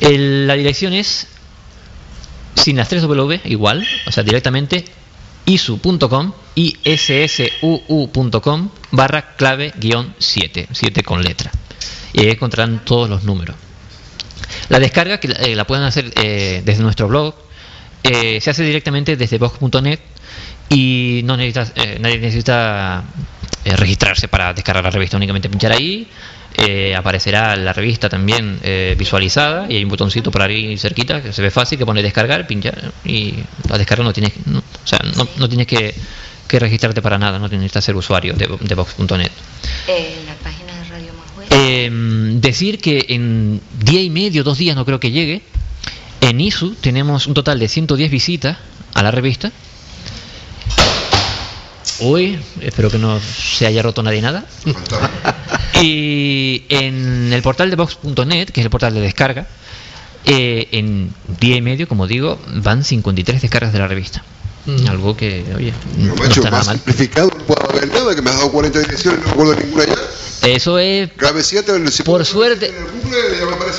B: El- la dirección es sin las 3 W, igual, o sea, directamente isu.com y ssuu.com barra clave guion 7, 7 con letra. Y ahí encontrarán todos los números. La descarga, que eh, la pueden hacer eh, desde nuestro blog, eh, se hace directamente desde vox.net y no necesitas, eh, nadie necesita eh, registrarse para descargar la revista, únicamente pinchar ahí, eh, aparecerá la revista también eh, visualizada y hay un botoncito por ahí cerquita que se ve fácil que pone descargar, pinchar y la descarga no tienes, no, o sea, no, no tienes que, que registrarte para nada, no necesitas ser usuario de, de vox.net.
C: Eh, la página de Radio.
B: Eh, decir que en día y medio, dos días, no creo que llegue, en ISU tenemos un total de 110 visitas a la revista. Uy, espero que no se haya roto nadie nada. Y en el portal de Vox.net, que es el portal de descarga, eh, en día y medio, como digo, van 53 descargas de la revista.
A: Mm.
B: Algo que, oye,
E: No, macho,
B: está nada
E: más
B: mal.
E: simplificado no puedo haber nada, que me has dado 40 direcciones y no recuerdo ninguna ya.
B: Eso es,
E: Clave 7, si
B: Por suerte-
E: Google,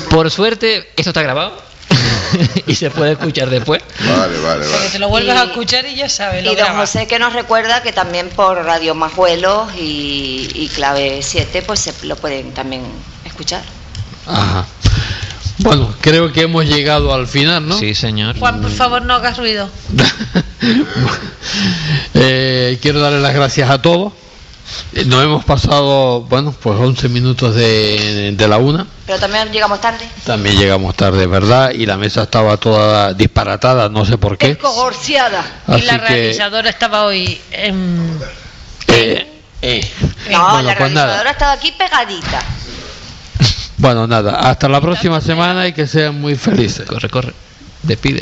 B: por suerte, esto está grabado [laughs] y se puede escuchar después.
E: Vale, vale, vale.
G: te lo vuelves
C: Y-
G: a escuchar y ya sabes. Lo
C: Y don
G: grabas.
C: José que nos recuerda que también por Radio Majuelos y, y Clave 7 pues se lo pueden también escuchar.
A: Ajá. Bueno, creo que hemos llegado al final, ¿no?
B: Sí, señor.
G: Juan, por favor, no hagas ruido. [laughs]
A: Eh, quiero darle las gracias a todos. Eh, Nos hemos pasado, bueno, pues 11 minutos de, de la una.
C: Pero también llegamos tarde.
A: También llegamos tarde, ¿verdad? Y la mesa estaba toda disparatada, no sé por qué.
C: Escogorciada.
G: y la
A: que,
G: realizadora estaba hoy en...
A: eh, eh.
C: No,
A: Bueno,
C: la
A: pues nada.
C: realizadora estaba aquí pegadita. [laughs]
A: Bueno, nada, hasta la próxima semana y que sean muy felices.
B: Corre, corre. Despide.